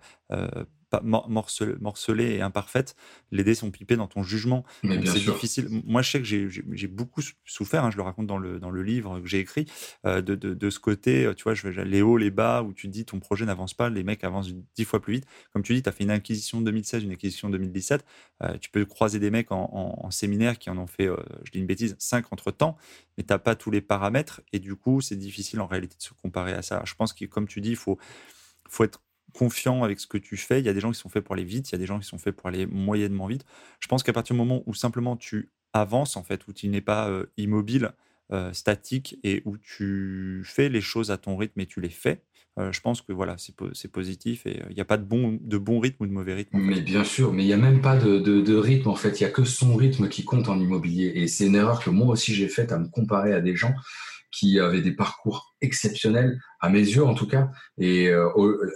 [SPEAKER 2] morcelée et imparfaite, les dés sont pipés dans ton jugement. C'est difficile. Moi, je sais que j'ai beaucoup souffert, hein, je le raconte dans le, dans le livre que j'ai écrit, euh, de, de, ce côté, tu vois, je, les hauts, les bas, où tu dis ton projet n'avance pas, les mecs avancent dix fois plus vite. Comme tu dis, tu as fait une acquisition 2016, une acquisition 2017, euh, tu peux croiser des mecs en, séminaire qui en ont fait, euh, je dis une bêtise, cinq entre temps, mais tu n'as pas tous les paramètres, et du coup, c'est difficile en réalité de se comparer à ça. Je pense que, comme tu dis, il faut, faut être confiant avec ce que tu fais. Il y a des gens qui sont faits pour aller vite, il y a des gens qui sont faits pour aller moyennement vite. Je pense qu'à partir du moment où simplement tu avances, en fait, où tu n'es pas euh, immobile, euh, statique et où tu fais les choses à ton rythme et tu les fais, euh, je pense que voilà, c'est positif et il n'y a pas de bon, de bon rythme ou de mauvais rythme.
[SPEAKER 3] Mais bien sûr, mais il n'y a même pas de, de, rythme en fait, il n'y a que son rythme qui compte en immobilier. Et c'est une erreur que moi aussi j'ai faite à me comparer à des gens qui avait des parcours exceptionnels à mes yeux en tout cas. Et, euh,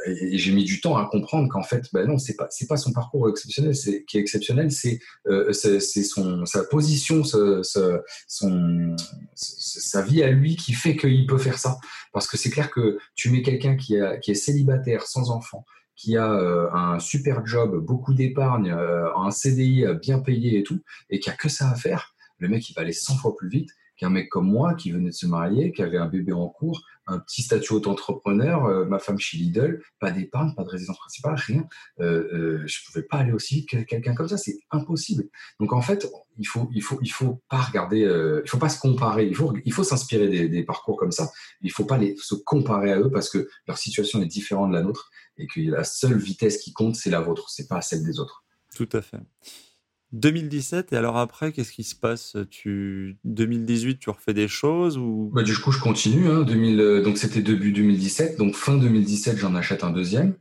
[SPEAKER 3] j'ai mis du temps à comprendre qu'en fait ben non c'est pas c'est pas son parcours exceptionnel. C'est qui est exceptionnel c'est euh, c'est son sa position ce, son sa vie à lui qui fait qu'il peut faire ça. Parce que c'est clair que tu mets quelqu'un qui qui est célibataire sans enfant qui a euh, un super job beaucoup d'épargne un CDI bien payé et tout et qui a que ça à faire le mec il va aller 100 fois plus vite qu'un mec comme moi qui venait de se marier, qui avait un bébé en cours, un petit statut auto-entrepreneur, euh, ma femme chez Lidl, pas d'épargne, pas de résidence principale, rien. Euh, euh, je pouvais pas aller aussi que quelqu'un comme ça, c'est impossible. Donc en fait, il faut, il faut, il faut pas regarder, euh, il faut pas se comparer. Il faut, il faut s'inspirer des, parcours comme ça. Il faut pas se comparer à eux parce que leur situation est différente de la nôtre et que la seule vitesse qui compte, c'est la vôtre, c'est pas celle des autres.
[SPEAKER 2] Tout à fait. 2017 et alors après qu'est-ce qui se passe? Tu 2018 tu refais des choses ou?
[SPEAKER 3] Bah, du coup je continue hein, 2000 euh, donc c'était début 2017 donc fin 2017 j'en achète un deuxième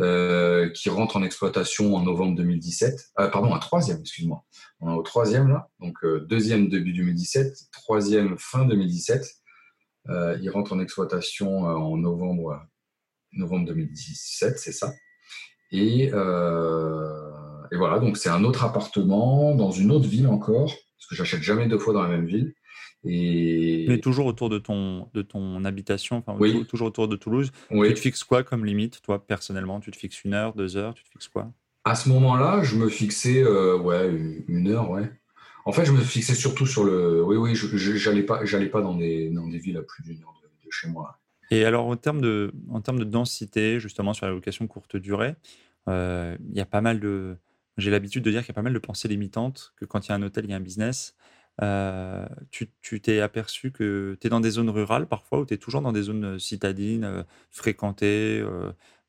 [SPEAKER 3] euh, qui rentre en exploitation en novembre 2017 euh, pardon un troisième excuse-moi. On est au troisième là. Donc deuxième début 2017 troisième fin 2017 il rentre en exploitation en novembre novembre 2017 c'est ça. Et et voilà, donc c'est un autre appartement dans une autre ville encore, parce que j'achète jamais deux fois dans la même ville. Et...
[SPEAKER 2] Mais toujours autour de ton, de ton habitation, enfin, toujours autour de Toulouse. Tu te fixes quoi comme limite, toi, personnellement? Tu te fixes une heure, deux heures Tu te fixes quoi?
[SPEAKER 3] À ce moment-là, je me fixais euh, ouais, une heure, ouais. En fait, je me fixais surtout sur le. Oui, oui, je n'allais pas, pas dans, des, dans des villes à plus d'une heure de, chez moi.
[SPEAKER 2] Et alors, en termes, de, en termes de densité, justement, sur la location courte durée, euh, il y a pas mal de j'ai l'habitude de dire qu'il y a pas mal de pensées limitantes, que quand il y a un hôtel, il y a un business. Euh, tu t'es aperçu que tu es dans des zones rurales parfois, ou tu es toujours dans des zones euh, citadines, euh, fréquentées,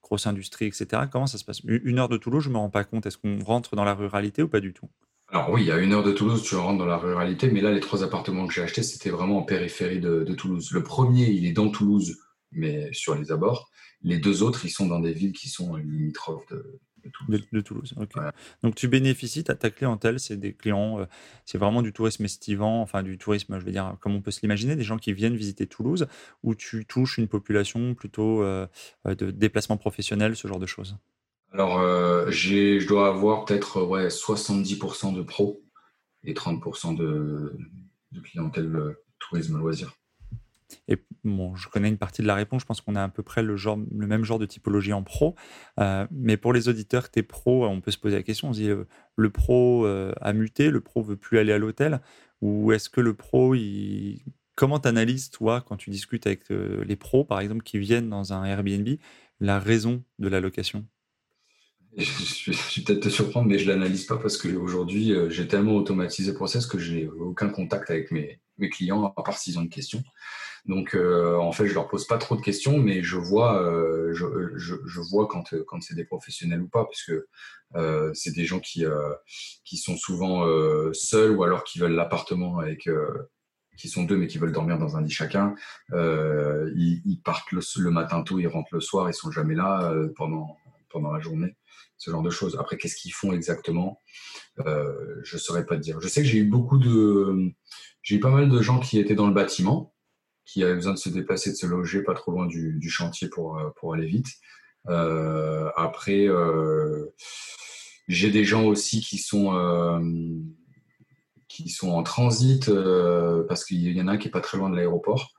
[SPEAKER 2] grosse industrie, etc. Comment ça se passe? Une heure de Toulouse, je ne me rends pas compte. Est-ce qu'on rentre dans la ruralité ou pas du tout?
[SPEAKER 3] Alors oui, a une heure de Toulouse, tu rentres dans la ruralité, mais là, les trois appartements que j'ai achetés, c'était vraiment en périphérie de, de, Toulouse. Le premier, il est dans Toulouse, mais sur les abords. Les deux autres, ils sont dans des villes qui sont limitrophes de,
[SPEAKER 2] de Toulouse. Donc tu bénéficies, ta, ta clientèle, c'est des clients, euh, c'est vraiment du tourisme estivant, enfin du tourisme, je veux dire, comme on peut se l'imaginer, des gens qui viennent visiter Toulouse, où tu touches une population plutôt euh, euh, de déplacement professionnel, ce genre de choses?
[SPEAKER 3] Alors, je dois avoir peut-être ouais, 70% de pros et 30% de, de clientèle tourisme loisir.
[SPEAKER 2] Et bon, je connais une partie de la réponse. Je pense qu'on a à peu près le, même genre de typologie en pro. Euh, mais pour les auditeurs, tu es pro, on peut se poser la question. On se dit, euh, le pro euh, a muté, le pro veut plus aller à l'hôtel? Ou est-ce que le pro, comment tu analyses, toi, quand tu discutes avec les pros, par exemple, qui viennent dans un Airbnb, la raison de la location?
[SPEAKER 3] Je, vais peut-être te surprendre, mais je l'analyse pas parce qu'aujourd'hui, j'ai tellement automatisé le process que j'ai aucun contact avec mes, clients, à part s'ils ont des questions. Donc, euh, en fait, je leur pose pas trop de questions, mais je vois, euh, je, vois quand, quand c'est des professionnels ou pas, puisque euh, c'est des gens qui, qui sont souvent seuls ou alors qui veulent l'appartement avec, qui sont deux mais qui veulent dormir dans un lit chacun. Ils, partent le, matin tôt, ils rentrent le soir, ils sont jamais là pendant, pendant la journée ce genre de choses. Après, qu'est-ce qu'ils font exactement? Euh, Je saurais pas te dire. Je sais que j'ai eu beaucoup de. J'ai eu pas mal de gens qui étaient dans le bâtiment, qui avaient besoin de se déplacer, de se loger pas trop loin du, chantier pour, euh, pour aller vite. Euh, après, j'ai des gens aussi qui sont, qui sont en transit parce qu'il y en a un qui est pas très loin de l'aéroport.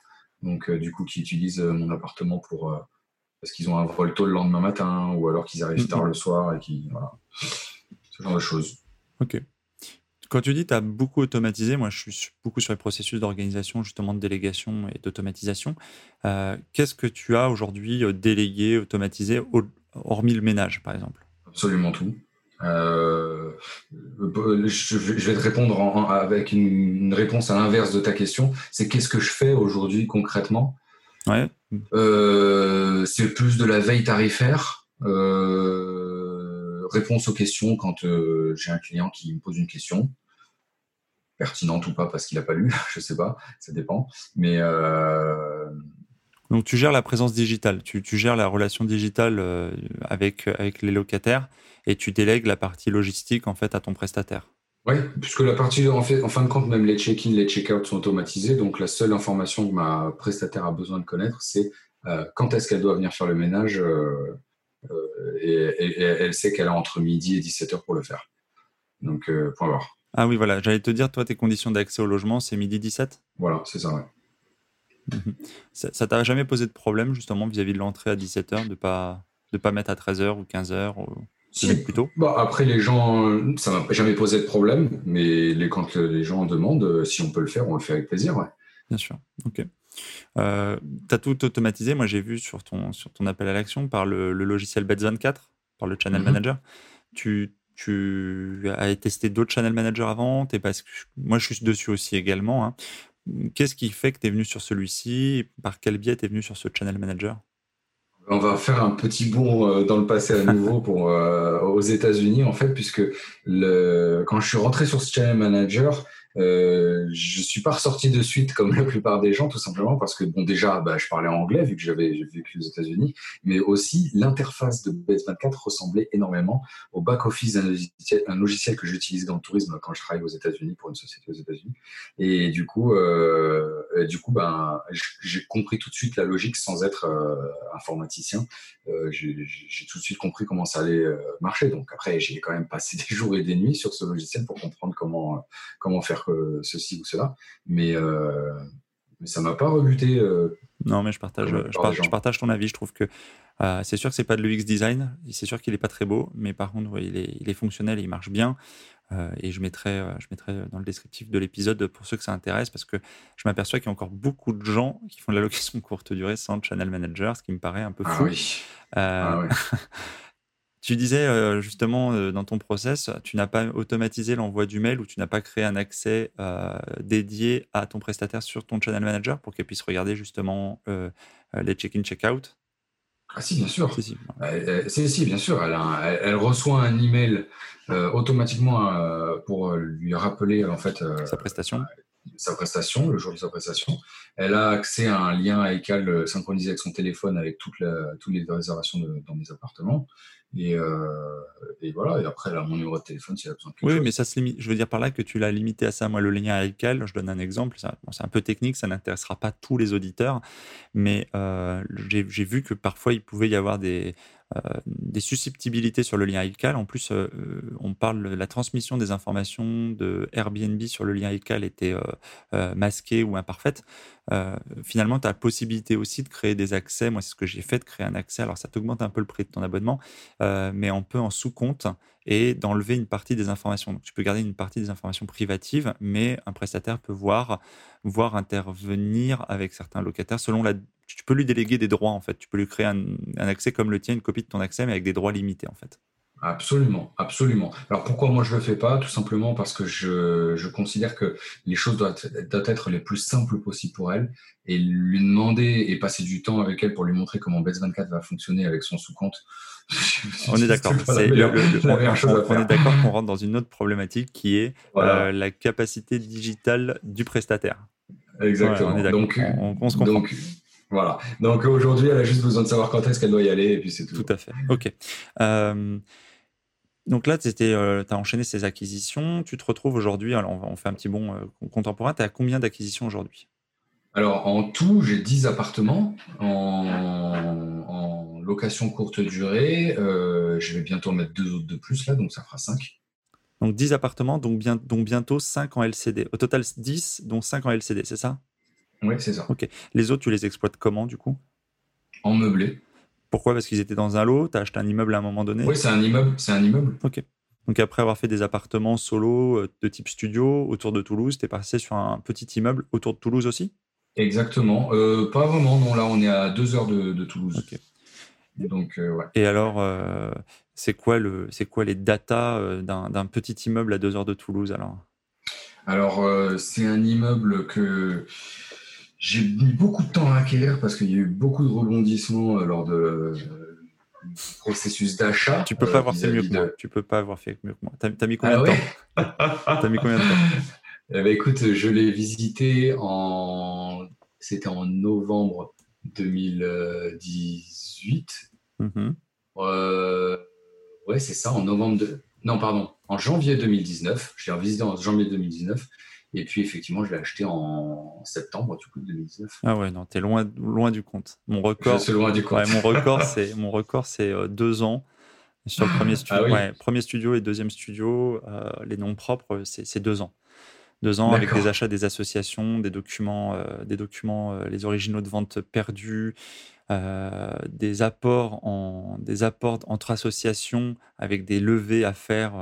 [SPEAKER 3] Donc, du coup, qui utilisent mon appartement pour, parce qu'ils ont un vol tôt le lendemain matin ou alors qu'ils arrivent tard le soir et qui voilà. ce genre de choses.
[SPEAKER 2] Ok. Quand tu dis tu as beaucoup automatisé, moi je suis beaucoup sur les processus d'organisation, justement de délégation et d'automatisation. Euh, qu'est-ce que tu as aujourd'hui euh, délégué, automatisé, hormis le ménage par exemple?
[SPEAKER 3] Absolument tout. Euh, je, vais te répondre avec une, réponse à l'inverse de ta question. C'est qu'est-ce que je fais aujourd'hui concrètement?
[SPEAKER 2] Ouais.
[SPEAKER 3] Euh, c'est plus de la veille tarifaire. Euh, réponse aux questions quand euh, j'ai un client qui me pose une question pertinente ou pas parce qu'il n'a pas lu, je sais pas, ça dépend. Mais
[SPEAKER 2] donc tu gères la présence digitale, tu, tu gères la relation digitale avec avec les locataires et tu délègues la partie logistique en fait à ton prestataire.
[SPEAKER 3] Oui, puisque la partie, en, fait, en fin de compte, même les check-in, les check-out sont automatisés. Donc, la seule information que ma prestataire a besoin de connaître, c'est euh, quand est-ce qu'elle doit venir faire le ménage. Euh, euh, et, elle sait qu'elle a entre midi et 17 heures pour le faire. Donc, point voir.
[SPEAKER 2] Ah oui, voilà. J'allais te dire, toi, tes conditions d'accès au logement, c'est midi 17
[SPEAKER 3] Voilà, c'est ça, ouais.
[SPEAKER 2] Mhm. Ça t'a jamais posé de problème, justement, vis-à-vis de l'entrée à 17h, de ne pas, de pas mettre à 13h ou 15h plutôt
[SPEAKER 3] bah, Après, les gens, ça m'a jamais posé de problème, mais les, quand les gens demandent euh, si on peut le faire, on le fait avec plaisir. Ouais.
[SPEAKER 2] Bien sûr. OK. Euh, tu as tout automatisé. Moi, j'ai vu sur ton, sur ton appel à l'action par le, logiciel Bet24, par le Channel mhm. Manager. Tu, tu as testé d'autres Channel Manager avant? Parce que Moi, je suis dessus aussi également. Hein. Qu'est-ce qui fait que tu es venu sur celui-ci? Par quel biais tu es venu sur ce Channel Manager?
[SPEAKER 3] On va faire un petit bond euh, dans le passé à nouveau pour euh, aux États-Unis en fait, puisque le, quand je suis rentré sur ce Channel Manager, euh, je suis pas ressorti de suite comme la plupart des gens, tout simplement parce que bon déjà, bah, je parlais anglais vu que j'avais vécu aux États-Unis, mais aussi l'interface de Base24 ressemblait énormément au back office d'un logiciel, un logiciel que j'utilise dans le tourisme quand je travaille aux États-Unis pour une société aux États-Unis. Et du coup, euh, du coup, ben j'ai compris tout de suite la logique sans être euh, informaticien. Euh, j'ai tout de suite compris comment ça allait euh, marcher. Donc après, j'ai quand même passé des jours et des nuits sur ce logiciel pour comprendre comment comment faire ceci ou cela. Mais mais ça m'a pas rebuté.
[SPEAKER 2] non, mais je partage, je, partage ton avis. Je trouve que c'est sûr que c'est pas de l'UX design. C'est sûr qu'il est pas très beau, mais par contre, il, est, il, est, fonctionnel et il marche bien. Euh, et je mettrai, euh, je mettrai dans le descriptif de l'épisode pour ceux que ça intéresse, parce que je m'aperçois qu'il y a encore beaucoup de gens qui font de la location courte durée sans channel manager, ce qui me paraît un peu ah fou.
[SPEAKER 3] Ah
[SPEAKER 2] oui. tu disais justement dans ton process, tu n'as pas automatisé l'envoi du mail ou tu n'as pas créé un accès dédié à ton prestataire sur ton channel manager pour qu'il puisse regarder justement les check-in, check-out?
[SPEAKER 3] Ah si, bien sûr. Si, si. bien sûr. Elle, elle, reçoit un email euh, automatiquement euh, pour lui rappeler en fait
[SPEAKER 2] euh, sa prestation.
[SPEAKER 3] sa prestation, le jour de sa prestation. Elle a accès à un lien iCal synchronisé avec son téléphone avec toutes, les réservations dans des appartements. Et, et, voilà, et après, a mon numéro de téléphone si elle a besoin de
[SPEAKER 2] quelque Oui, mais ça se limite. Je veux dire par là que tu l'as limité à ça. Moi, le lien iCal, je donne un exemple. C'est un peu technique, ça n'intéressera pas tous les auditeurs. Mais j'ai vu que parfois, il pouvait y avoir des, euh, des susceptibilités sur le lien iCal. En plus, euh, on parle de la transmission des informations de Airbnb sur le lien iCal était euh, masquée ou imparfaite. Finalement, tu as la possibilité aussi de créer des accès. Moi, c'est ce que j'ai fait, de créer un accès. Alors, ça t'augmente un peu le prix de ton abonnement, mais on peut en sous-compte et d'enlever une partie des informations. Donc, tu peux garder une partie des informations privatives, mais un prestataire peut voir, voir intervenir avec certains locataires selon la tu peux lui déléguer des droits en fait. Tu peux lui créer un, accès comme le tien, une copie de ton accès, mais avec des droits limités en fait.
[SPEAKER 3] Absolument, absolument. Alors pourquoi moi je le fais pas? Tout simplement parce que je, je considère que les choses doivent, doivent, être les plus simples possibles pour elle et lui demander et passer du temps avec elle pour lui montrer comment Bets 24 va fonctionner avec son sous-compte.
[SPEAKER 2] on est d'accord. on, est d'accord qu'on rentre dans une autre problématique qui est euh, la capacité digitale du prestataire.
[SPEAKER 3] Exactement. donc, on, se comprend. Donc, voilà. Donc aujourd'hui, elle a juste besoin de savoir quand est-ce qu'elle doit y aller et puis c'est tout.
[SPEAKER 2] Tout à fait. Ok. Euh, donc là, tu euh, as enchaîné ces acquisitions. Tu te retrouves aujourd'hui, alors on, fait un petit bond euh, contemporain, tu as combien d'acquisitions aujourd'hui?
[SPEAKER 3] Alors en tout, j'ai 10 appartements en, location courte durée. Euh, je vais bientôt mettre deux autres de plus là, donc ça fera 5.
[SPEAKER 2] Donc 10 appartements, donc, bien, donc bientôt 5 en LCD. Au total 10, dont 5 en LCD, c'est ça?
[SPEAKER 3] Oui, c'est ça.
[SPEAKER 2] Ok. Les autres, tu les exploites comment du coup?
[SPEAKER 3] En meublé.
[SPEAKER 2] Pourquoi? Parce qu'ils étaient dans un lot Tu as acheté un immeuble à un moment donné?
[SPEAKER 3] Oui, c'est un immeuble. C'est un immeuble.
[SPEAKER 2] Ok. Donc après avoir fait des appartements solo euh, de type studio autour de Toulouse, tu es passé sur un petit immeuble autour de Toulouse aussi?
[SPEAKER 3] Exactement. Euh, pas vraiment, non. Là, on est à deux heures de, Toulouse. Ok. Donc, euh, ouais.
[SPEAKER 2] Et alors, c'est quoi, le, quoi les datas d'un petit immeuble à deux heures de Toulouse alors?
[SPEAKER 3] Alors, c'est un immeuble que j'ai mis beaucoup de temps à acquérir parce qu'il y a eu beaucoup de rebondissements euh, lors de, euh, du processus d'achat.
[SPEAKER 2] Tu peux pas avoir fait mieux que moi. Tu peux pas avoir fait mieux que moi. T'as as mis combien de temps T'as mis combien de temps
[SPEAKER 3] eh ben, écoute, je l'ai visité en, c'était en novembre 2018. Mm-hmm. Euh, ouais, c'est ça, en novembre de, non, pardon, en janvier 2019. Je l'ai visité en janvier 2019. Et puis, effectivement, je l'ai acheté en septembre du coup, 2019. Ah
[SPEAKER 2] ouais, non, tu es loin, loin du compte. Mon record,
[SPEAKER 3] je loin du compte.
[SPEAKER 2] mon record, c'est, mon record, c'est euh, deux ans. Sur le premier ah studio, premier studio et deuxième studio, euh, les noms propres, c'est, deux ans. Deux ans avec des achats des associations, des documents, euh, des documents les originaux de vente perdus, des apports en des apports entre associations avec des levées à faire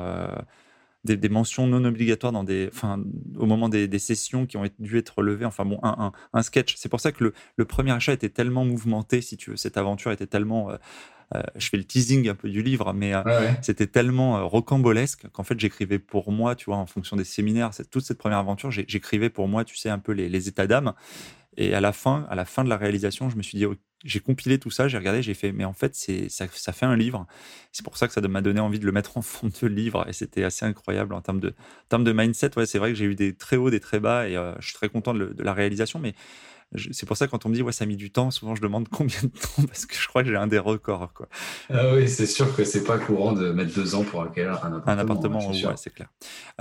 [SPEAKER 2] des, mentions non obligatoires dans des, enfin, au moment des, sessions qui ont dû être relevées. Enfin bon, un, un, sketch. C'est pour ça que le, premier achat était tellement mouvementé, si tu veux. Cette aventure était tellement. Euh, euh, je fais le teasing un peu du livre, mais euh, c'était tellement rocambolesque qu'en fait j'écrivais pour moi, tu vois, en fonction des séminaires. toute cette première aventure, j'écrivais pour moi, tu sais, un peu les, les états d'âme. Et à la fin, à la fin de la réalisation, je me suis dit, j'ai compilé tout ça, j'ai regardé, j'ai fait, mais en fait, c'est ça, ça, fait un livre. C'est pour ça que ça m'a donné envie de le mettre en fond de livre, et c'était assez incroyable en termes de, en termes de mindset. Ouais, c'est vrai que j'ai eu des très hauts, des très bas, et euh, je suis très content de, la réalisation, mais c'est pour ça quand on me dit ouais ça a mis du temps, souvent je demande combien de temps parce que je crois que j'ai un des records quoi.
[SPEAKER 3] Ah oui c'est sûr que c'est pas courant de mettre deux ans pour acquérir un appartement.
[SPEAKER 2] Un appartement ouais, c'est clair.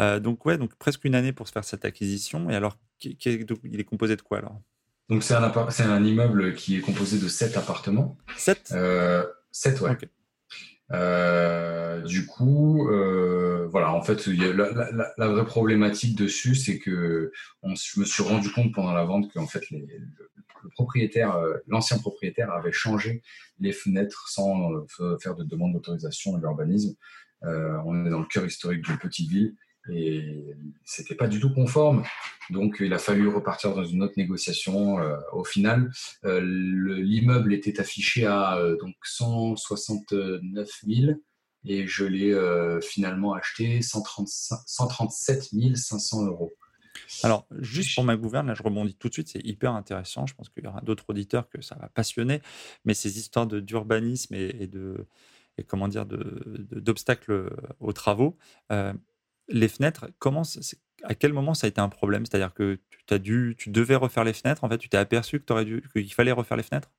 [SPEAKER 2] Euh, donc ouais donc presque une année pour se faire cette acquisition et alors il est composé de quoi alors?
[SPEAKER 3] Donc, c'est un, c'est un immeuble qui est composé de sept appartements.
[SPEAKER 2] Sept?
[SPEAKER 3] Euh, Sept, ouais. Euh, du coup, euh, voilà, en fait, la, vraie problématique dessus, c'est que je me suis rendu compte pendant la vente qu'en fait, le, propriétaire, l'ancien propriétaire avait changé les fenêtres sans faire de demande d'autorisation à l'urbanisme. on est dans le cœur historique d'une petite ville et c'était pas du tout conforme. Donc il a fallu repartir dans une autre négociation. Euh, au final, euh, l'immeuble était affiché à euh, donc 169 000 et je l'ai finalement acheté 137 500 euros.
[SPEAKER 2] Alors, juste pour ma gouverne, là, je rebondis tout de suite, c'est hyper intéressant. Je pense qu'il y aura d'autres auditeurs que ça va passionner, mais ces histoires d'urbanisme et, de et comment dire d'obstacles aux travaux les fenêtres, comment, à quel moment ça a été un problème? C'est-à-dire que tu, as dû, tu devais refaire les fenêtres, en fait, tu t'es aperçu qu'il fallait refaire les fenêtres?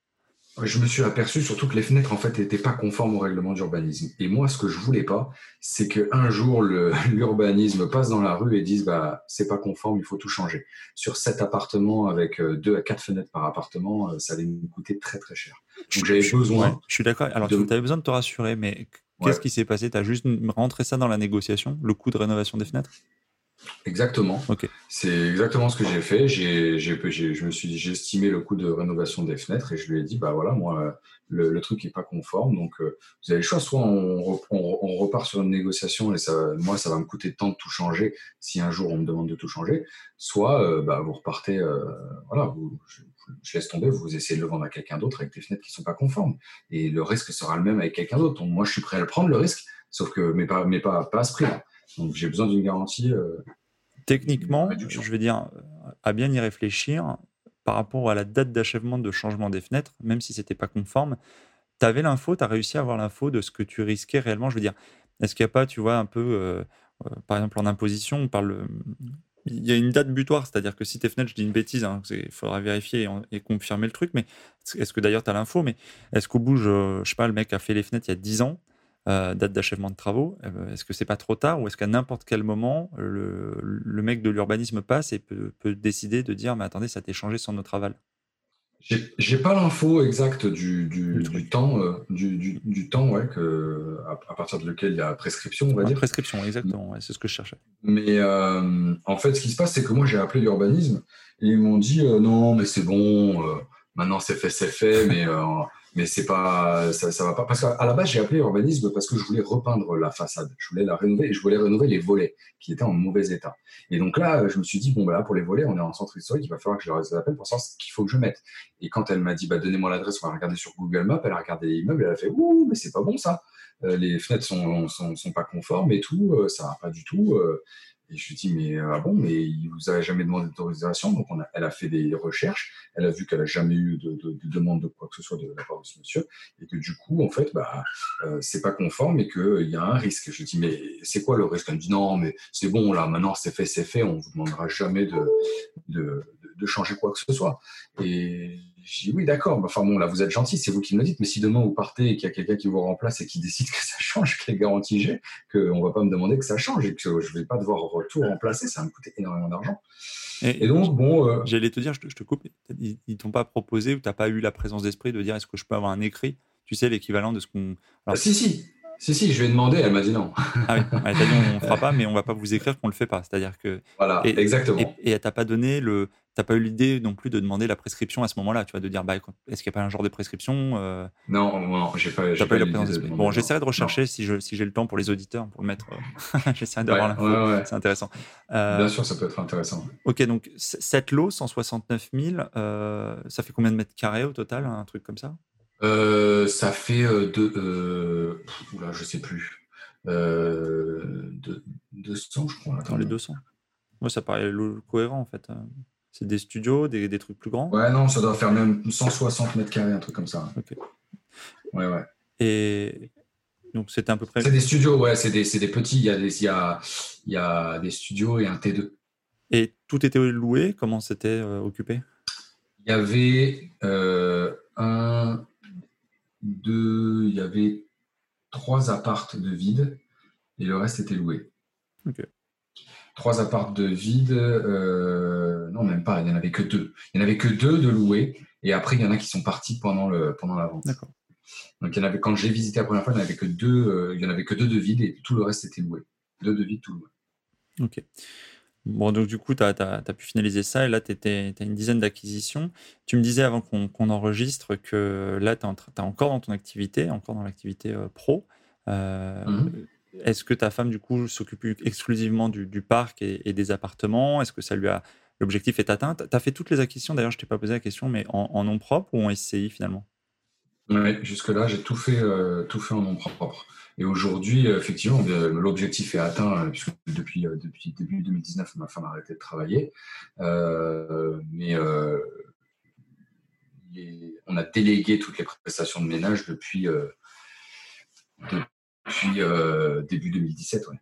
[SPEAKER 3] Je me suis aperçu surtout que les fenêtres en fait n'étaient pas conformes au règlement d'urbanisme. Et moi, ce que je voulais pas, c'est qu'un jour l'urbanisme passe dans la rue et dise bah c'est pas conforme, il faut tout changer. Sur cet appartement avec euh, deux à quatre fenêtres par appartement, euh, ça allait me coûter très très cher. Donc j'avais besoin.
[SPEAKER 2] je suis d'accord. Alors tu avais besoin de te rassurer, mais Qu'est-ce qui s'est passé? Tu as juste rentré ça dans la négociation, le coût de rénovation des fenêtres?
[SPEAKER 3] Exactement. C'est exactement ce que j'ai fait. J'ai, je me suis, j'ai estimé le coût de rénovation des fenêtres et je lui ai dit, bah voilà, moi, le, truc n'est pas conforme. Donc, euh, vous avez le choix. Soit on, on, repart sur une négociation et ça, moi, ça va me coûter temps de tout changer si un jour on me demande de tout changer. Soit, euh, bah, vous repartez, euh, voilà, vous, je, je, laisse tomber, vous essayez de le vendre à quelqu'un d'autre avec des fenêtres qui ne sont pas conformes. Et le risque sera le même avec quelqu'un d'autre. moi, je suis prêt à le prendre, le risque, Sauf que, mais pas, mais pas, pas à ce prix-là. Donc j'ai besoin d'une garantie.
[SPEAKER 2] Techniquement, je veux dire, à bien y réfléchir, par rapport à la date d'achèvement de changement des fenêtres, même si c'était pas conforme, tu avais l'info, tu as réussi à avoir l'info de ce que tu risquais réellement. Je veux dire, est-ce qu'il n'y a pas, tu vois, un peu, par exemple en imposition, on parle il y a une date butoir, c'est-à-dire que si tes fenêtres, je dis une bêtise, hein, il faudra vérifier et, confirmer le truc, mais est-ce que d'ailleurs tu as l'info, mais est-ce qu'au bout, je, je sais pas, le mec a fait les fenêtres il y a 10 ans, euh, date d'achèvement de travaux, ben, est-ce que c'est pas trop tard ou est-ce qu'à n'importe quel moment, le, mec de l'urbanisme passe et peut, peut, décider de dire, mais attendez, ça t'est changé sans notre aval?
[SPEAKER 3] J'ai pas l'info exacte du, du, du temps, euh, du, du, temps ouais, que, à, partir de lequel il y a prescription, on va dire.
[SPEAKER 2] Prescription, exactement, c'est ce que je cherchais.
[SPEAKER 3] Mais euh, en fait, ce qui se passe, c'est que moi, j'ai appelé l'urbanisme et ils m'ont dit non, mais c'est bon, maintenant c'est fait, c'est fait, mais mais c'est pas ça, ça va pas. Parce qu'à la base j'ai appelé urbanisme parce que je voulais repeindre la façade. Je voulais la rénover et je voulais rénover les volets qui étaient en mauvais état. Et donc là je me suis dit bon bah là pour les volets on est en centre historique il va falloir que je leur appelle pour savoir ce qu'il faut que je mette. Et quand elle m'a dit bah donnez-moi l'adresse on va regarder sur Google Maps elle a regardé les immeubles elle a fait ouh mais c'est pas bon ça. Euh, les fenêtres sont, sont, sont pas conformes et tout euh, ça va pas du tout euh, et je lui dis, mais euh, ah bon, mais il vous a jamais demandé d'autorisation. Donc, on a, elle a fait des recherches. Elle a vu qu'elle a jamais eu de, de, de, demande de quoi que ce soit de la part de ce monsieur. Et que du coup, en fait, bah, euh, c'est pas conforme et qu'il y a un risque. Je lui dis, mais c'est quoi le risque? Elle me dit, non, mais c'est bon, là, maintenant, c'est fait, c'est fait. On vous demandera jamais de, de, de changer quoi que ce soit. Et je dis oui, d'accord. Enfin bon, là, vous êtes gentil, c'est vous qui me le dites. Mais si demain vous partez et qu'il y a quelqu'un qui vous remplace et qui décide que ça change, quelle garantie j'ai qu'on ne va pas me demander que ça change et que je ne vais pas devoir tout remplacer Ça va me coûter énormément d'argent. Et, donc, bon. Euh,
[SPEAKER 2] j'allais te dire, je te, coupe, ils, ne t'ont pas proposé ou tu n'as pas eu la présence d'esprit de dire est-ce que je peux avoir un écrit Tu sais, l'équivalent de ce qu'on.
[SPEAKER 3] Ah, si, si. Si, si, je lui ai demandé, elle m'a dit non.
[SPEAKER 2] Ah oui, elle t'a dit on ne fera pas, mais on ne va pas vous écrire qu'on ne le fait pas. C'est-à-dire que.
[SPEAKER 3] Voilà, exactement.
[SPEAKER 2] Et, et elle t'a pas donné le t'as pas eu l'idée non plus de demander la prescription à ce moment-là, tu vois, de dire bah, est-ce qu'il n'y a pas un genre de prescription
[SPEAKER 3] euh? Non, non, j'ai pas, pas,
[SPEAKER 2] pas, eu la présence d'esprit. Bon, j'essaierai de rechercher si j'ai si le temps pour les auditeurs pour le mettre. Euh, j'essaierai d'avoir l'info. C'est intéressant.
[SPEAKER 3] Euh, Bien sûr, ça peut être intéressant.
[SPEAKER 2] Ok, donc cette lot, 169 000, ça fait combien de mètres carrés au total, un truc comme ça?
[SPEAKER 3] Ça fait deux. oula, je sais plus. 200, je crois.
[SPEAKER 2] Dans les 200. Moi, ça paraît cohérent en fait. C'est des studios, des, des, trucs plus grands?
[SPEAKER 3] Ouais, non, ça doit faire même 160 mètres carrés, un truc comme ça. Ok. Ouais, ouais.
[SPEAKER 2] Et donc, c'était à peu près.
[SPEAKER 3] C'est des studios, ouais, c'est des, des, petits. Il y, a des, il, y a, il y a des studios et un T2.
[SPEAKER 2] Et tout était loué? Comment c'était euh, occupé?
[SPEAKER 3] Il y avait euh, un, deux, il y avait trois appartes de vide et le reste était loué. Trois apparts de vide. Euh, non, même pas. Il n'y en avait que deux. Il n'y en avait que deux de loués. Et après, il y en a qui sont partis pendant, le, pendant la vente. D'accord. Donc, il y en avait, quand j'ai visité la première fois, il n'y en avait que deux. Euh, il y en avait que deux de vide et tout le reste était loué. Deux de vide, tout loué.
[SPEAKER 2] Ok. Bon, donc du coup, tu as, pu finaliser ça et là, tu as une dizaine d'acquisitions. Tu me disais avant qu'on enregistre que là, tu es, encore dans ton activité, encore dans l'activité euh, pro. Euh, mmh. Est-ce que ta femme, du coup, s'occupe exclusivement du, parc et, des appartements? Est-ce que ça lui a. L'objectif est atteint? Tu as fait toutes les acquisitions, d'ailleurs, je ne t'ai pas posé la question, mais en, nom propre ou en SCI finalement?
[SPEAKER 3] Jusque-là, j'ai tout, fait, euh, tout fait en nom propre. Et aujourd'hui, euh, effectivement, l'objectif est atteint, euh, puisque depuis, depuis début 2019, ma femme a arrêté de travailler. mais on a délégué toutes les prestations de ménage depuis, depuis euh, début 2017. Ouais.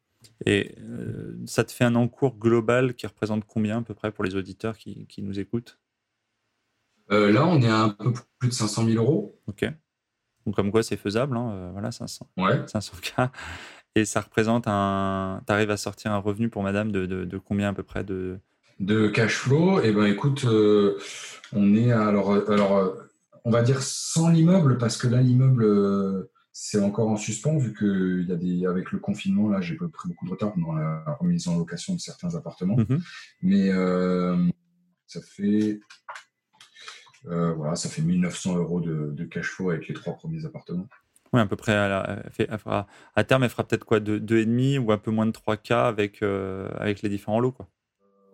[SPEAKER 2] Et euh, ça te fait un encours global qui représente combien à peu près pour les auditeurs qui nous écoutent?
[SPEAKER 3] Euh, Là, on est à un peu plus de 500 000 euros.
[SPEAKER 2] Ok. Donc comme quoi c'est faisable, hein, voilà, 500,
[SPEAKER 3] ouais.
[SPEAKER 2] 500 k. Et ça représente un. Tu arrives à sortir un revenu pour madame de, de, combien à peu près de...
[SPEAKER 3] de cash flow Eh ben écoute, on est à, alors, alors on va dire sans l'immeuble, parce que là, l'immeuble c'est encore en suspens vu que y a des, avec le confinement, là, j'ai pris beaucoup de retard dans la remise en location de certains appartements. Mhm. Mais euh, ça fait euh, voilà, ça fait 1900 euros de, cash flow avec les trois premiers appartements.
[SPEAKER 2] Oui, à peu près. À, à, terme, elle fera peut-être quoi 2,5 ou un peu moins de 3K avec, euh, avec les différents lots quoi.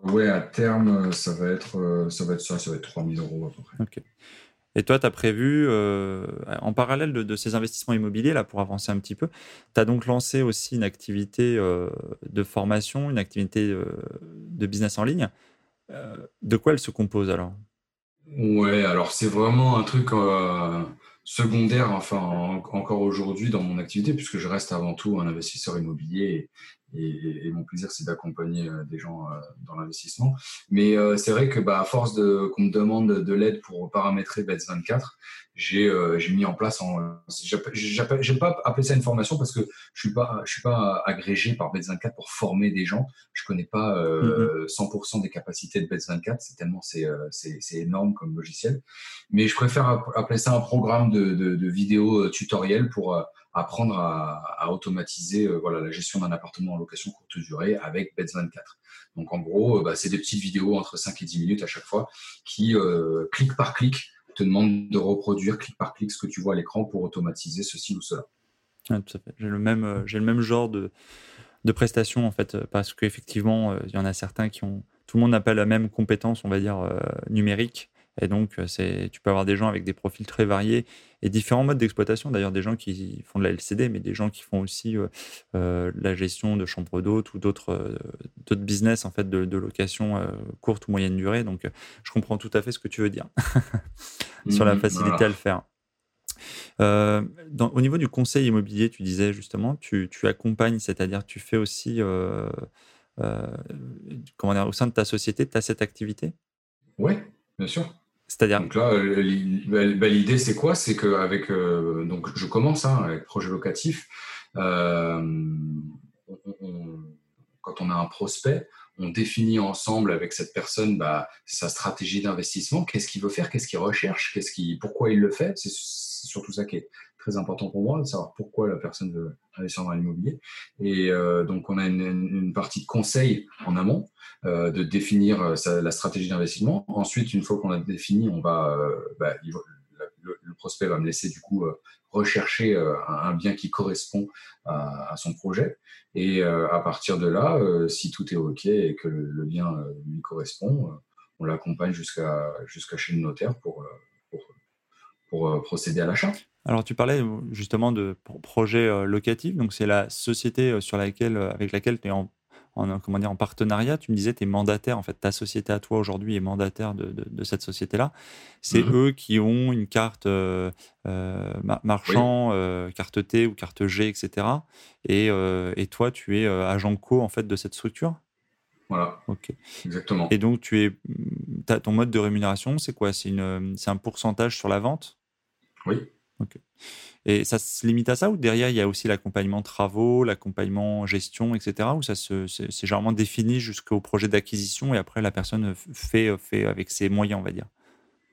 [SPEAKER 3] Ouais, à terme, ça va être ça, va être ça, ça va être 3000 euros à peu près.
[SPEAKER 2] Et toi, tu as prévu, en parallèle de, ces investissements immobiliers, là, pour avancer un petit peu, tu as donc lancé aussi une activité de formation, une activité de business en ligne. de quoi elle se compose alors?
[SPEAKER 3] Ouais, alors c'est vraiment un truc secondaire, enfin encore aujourd'hui dans mon activité, puisque je reste avant tout un investisseur immobilier et, mon plaisir, c'est d'accompagner euh, des gens euh, dans l'investissement. Mais euh, c'est vrai que, bah, à force de qu'on me demande de l'aide pour paramétrer BETS 24, j'ai j'ai mis en place. En, j'aime pas appeler ça une formation parce que je suis pas je suis pas agrégé par BETS 24 pour former des gens. Je connais pas 100% mm-hmm. des capacités de BETS 24. C'est tellement c'est c'est énorme comme logiciel. Mais je préfère appeler ça un programme de, de, de vidéos tutoriels pour apprendre à, automatiser euh, voilà, la gestion d'un appartement en location courte durée avec Bets24. Donc en gros, euh, bah, c'est des petites vidéos entre 5 et 10 minutes à chaque fois qui, euh, clic par clic, te demandent de reproduire clic par clic ce que tu vois à l'écran pour automatiser ceci ou cela.
[SPEAKER 2] J'ai le, même, j'ai le même genre de, de prestations en fait, parce qu'effectivement, il y en a certains qui ont. Tout le monde n'a pas la même compétence, on va dire, numérique. Et donc, c'est, tu peux avoir des gens avec des profils très variés et différents modes d'exploitation. D'ailleurs, des gens qui font de la LCD, mais des gens qui font aussi euh, euh, la gestion de chambres d'hôtes ou d'autres, d'autres business en fait de, location courte ou moyenne durée. Donc, je comprends tout à fait ce que tu veux dire sur la mmh, facilité à le faire. au niveau du conseil immobilier, tu disais justement, tu, tu accompagnes, c'est-à-dire tu fais aussi, comment dire, au sein de ta société, tu as cette activité?
[SPEAKER 3] Oui, bien sûr. Donc là, euh, bah, bah, l'idée, c'est quoi? C'est qu'avec. Euh, donc, je commence hein, avec projet locatif. Euh, quand on a un prospect, on définit ensemble avec cette personne bah, sa stratégie d'investissement, qu'est-ce qu'il veut faire, qu'est-ce qu'il recherche, qu'est-ce qui, pourquoi il le fait? C'est surtout ça qui est très important pour moi, de savoir pourquoi la personne veut investir dans l'immobilier. Et donc, on a une, une, partie de conseil en amont euh, de définir euh, la stratégie d'investissement. Ensuite, une fois qu'on a défini, on va, euh, bah, le, prospect va me laisser du coup rechercher un, bien qui correspond à, son projet. Et à partir de là, si tout est OK et que le, bien lui correspond, on l'accompagne jusqu'à jusqu'à chez le notaire pour, pour, procéder à l'achat.
[SPEAKER 2] Alors, tu parlais justement de projet locatif. Donc, c'est la société sur laquelle, avec laquelle tu es en en, comment dire, en partenariat. Tu me disais, tu es mandataire, en fait, ta société à toi aujourd'hui est mandataire de, cette société-là. C'est mhm. eux qui ont une carte euh, euh, marchand, euh, carte T ou carte G, etc. Et, toi, tu es agent co, en fait, de cette structure?
[SPEAKER 3] Voilà. Ok. Exactement.
[SPEAKER 2] Et donc, tu es, as ton mode de rémunération, c'est quoi? C'est un pourcentage sur la vente?
[SPEAKER 3] Oui.
[SPEAKER 2] Et ça se limite à ça ou derrière, il y a aussi l'accompagnement travaux, l'accompagnement gestion, etc. Ou ça c'est, généralement défini jusqu'au projet d'acquisition et après la personne fait, fait avec ses moyens, on va dire?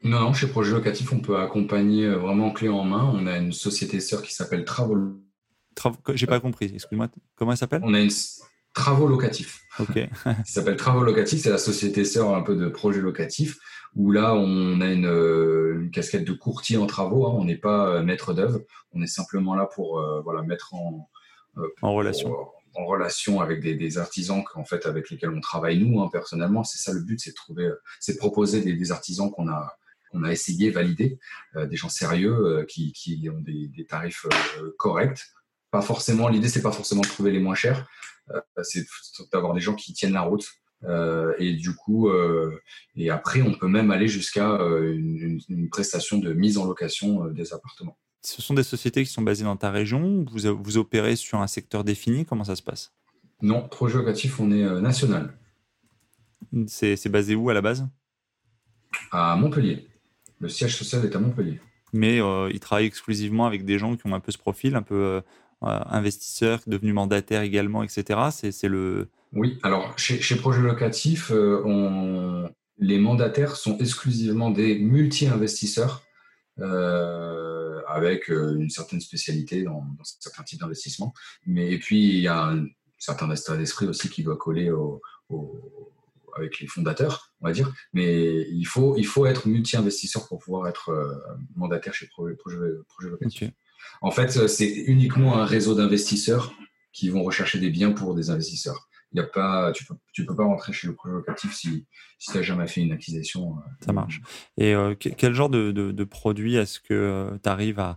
[SPEAKER 3] Non, non, chez Projet Locatif, on peut accompagner euh, vraiment clé en main. On a une société sœur qui s'appelle Travaux.
[SPEAKER 2] J'ai pas compris, excuse-moi. Comment elle s'appelle?
[SPEAKER 3] On a une Travaux Locatifs.
[SPEAKER 2] Ok.
[SPEAKER 3] ça s'appelle Travaux Locatifs, c'est la société sœur un peu de Projet Locatif où là, on a euh, une, casquette de courtier en travaux. Hein. on n'est pas euh, maître d'œuvre. On est simplement là pour euh, voilà, mettre en,
[SPEAKER 2] en relation.
[SPEAKER 3] en relation avec des, artisans en fait, avec lesquels on travaille nous hein, personnellement. C'est ça le but, c'est de trouver, c'est de proposer des, artisans qu'on a qu'on a essayé, validé, des gens sérieux qui, qui, ont des, tarifs corrects. Pas forcément, l'idée c'est pas forcément de trouver les moins chers, c'est d'avoir des gens qui tiennent la route, euh, et du coup, euh, et après, on peut même aller jusqu'à euh, une, prestation de mise en location des appartements.
[SPEAKER 2] Ce sont des sociétés qui sont basées dans ta région vous, vous opérez sur un secteur défini? Comment ça se passe?
[SPEAKER 3] Non, projet locatif, on est national.
[SPEAKER 2] C'est basé où à la base?
[SPEAKER 3] À Montpellier. Le siège social est à Montpellier.
[SPEAKER 2] Mais ils travaillent exclusivement avec des gens qui ont un peu ce profil, un peu investisseurs, devenus mandataires également, etc. C'est le,
[SPEAKER 3] oui, alors chez, Projet Locatif, euh, les mandataires sont exclusivement des multi-investisseurs euh, avec euh, une certaine spécialité dans, certains types d'investissement. Mais et puis il y a un certain état d'esprit aussi qui doit coller avec les fondateurs, on va dire. Mais il faut, il faut être multi-investisseur pour pouvoir être mandataire chez Projet, Locatif. En fait, c'est uniquement un réseau d'investisseurs qui vont rechercher des biens pour des investisseurs y a pas, tu peux, tu peux pas rentrer chez le projet locatif si, tu n'as jamais fait une acquisition.
[SPEAKER 2] Ça marche. Et quel genre de, de, produit est-ce que tu arrives à,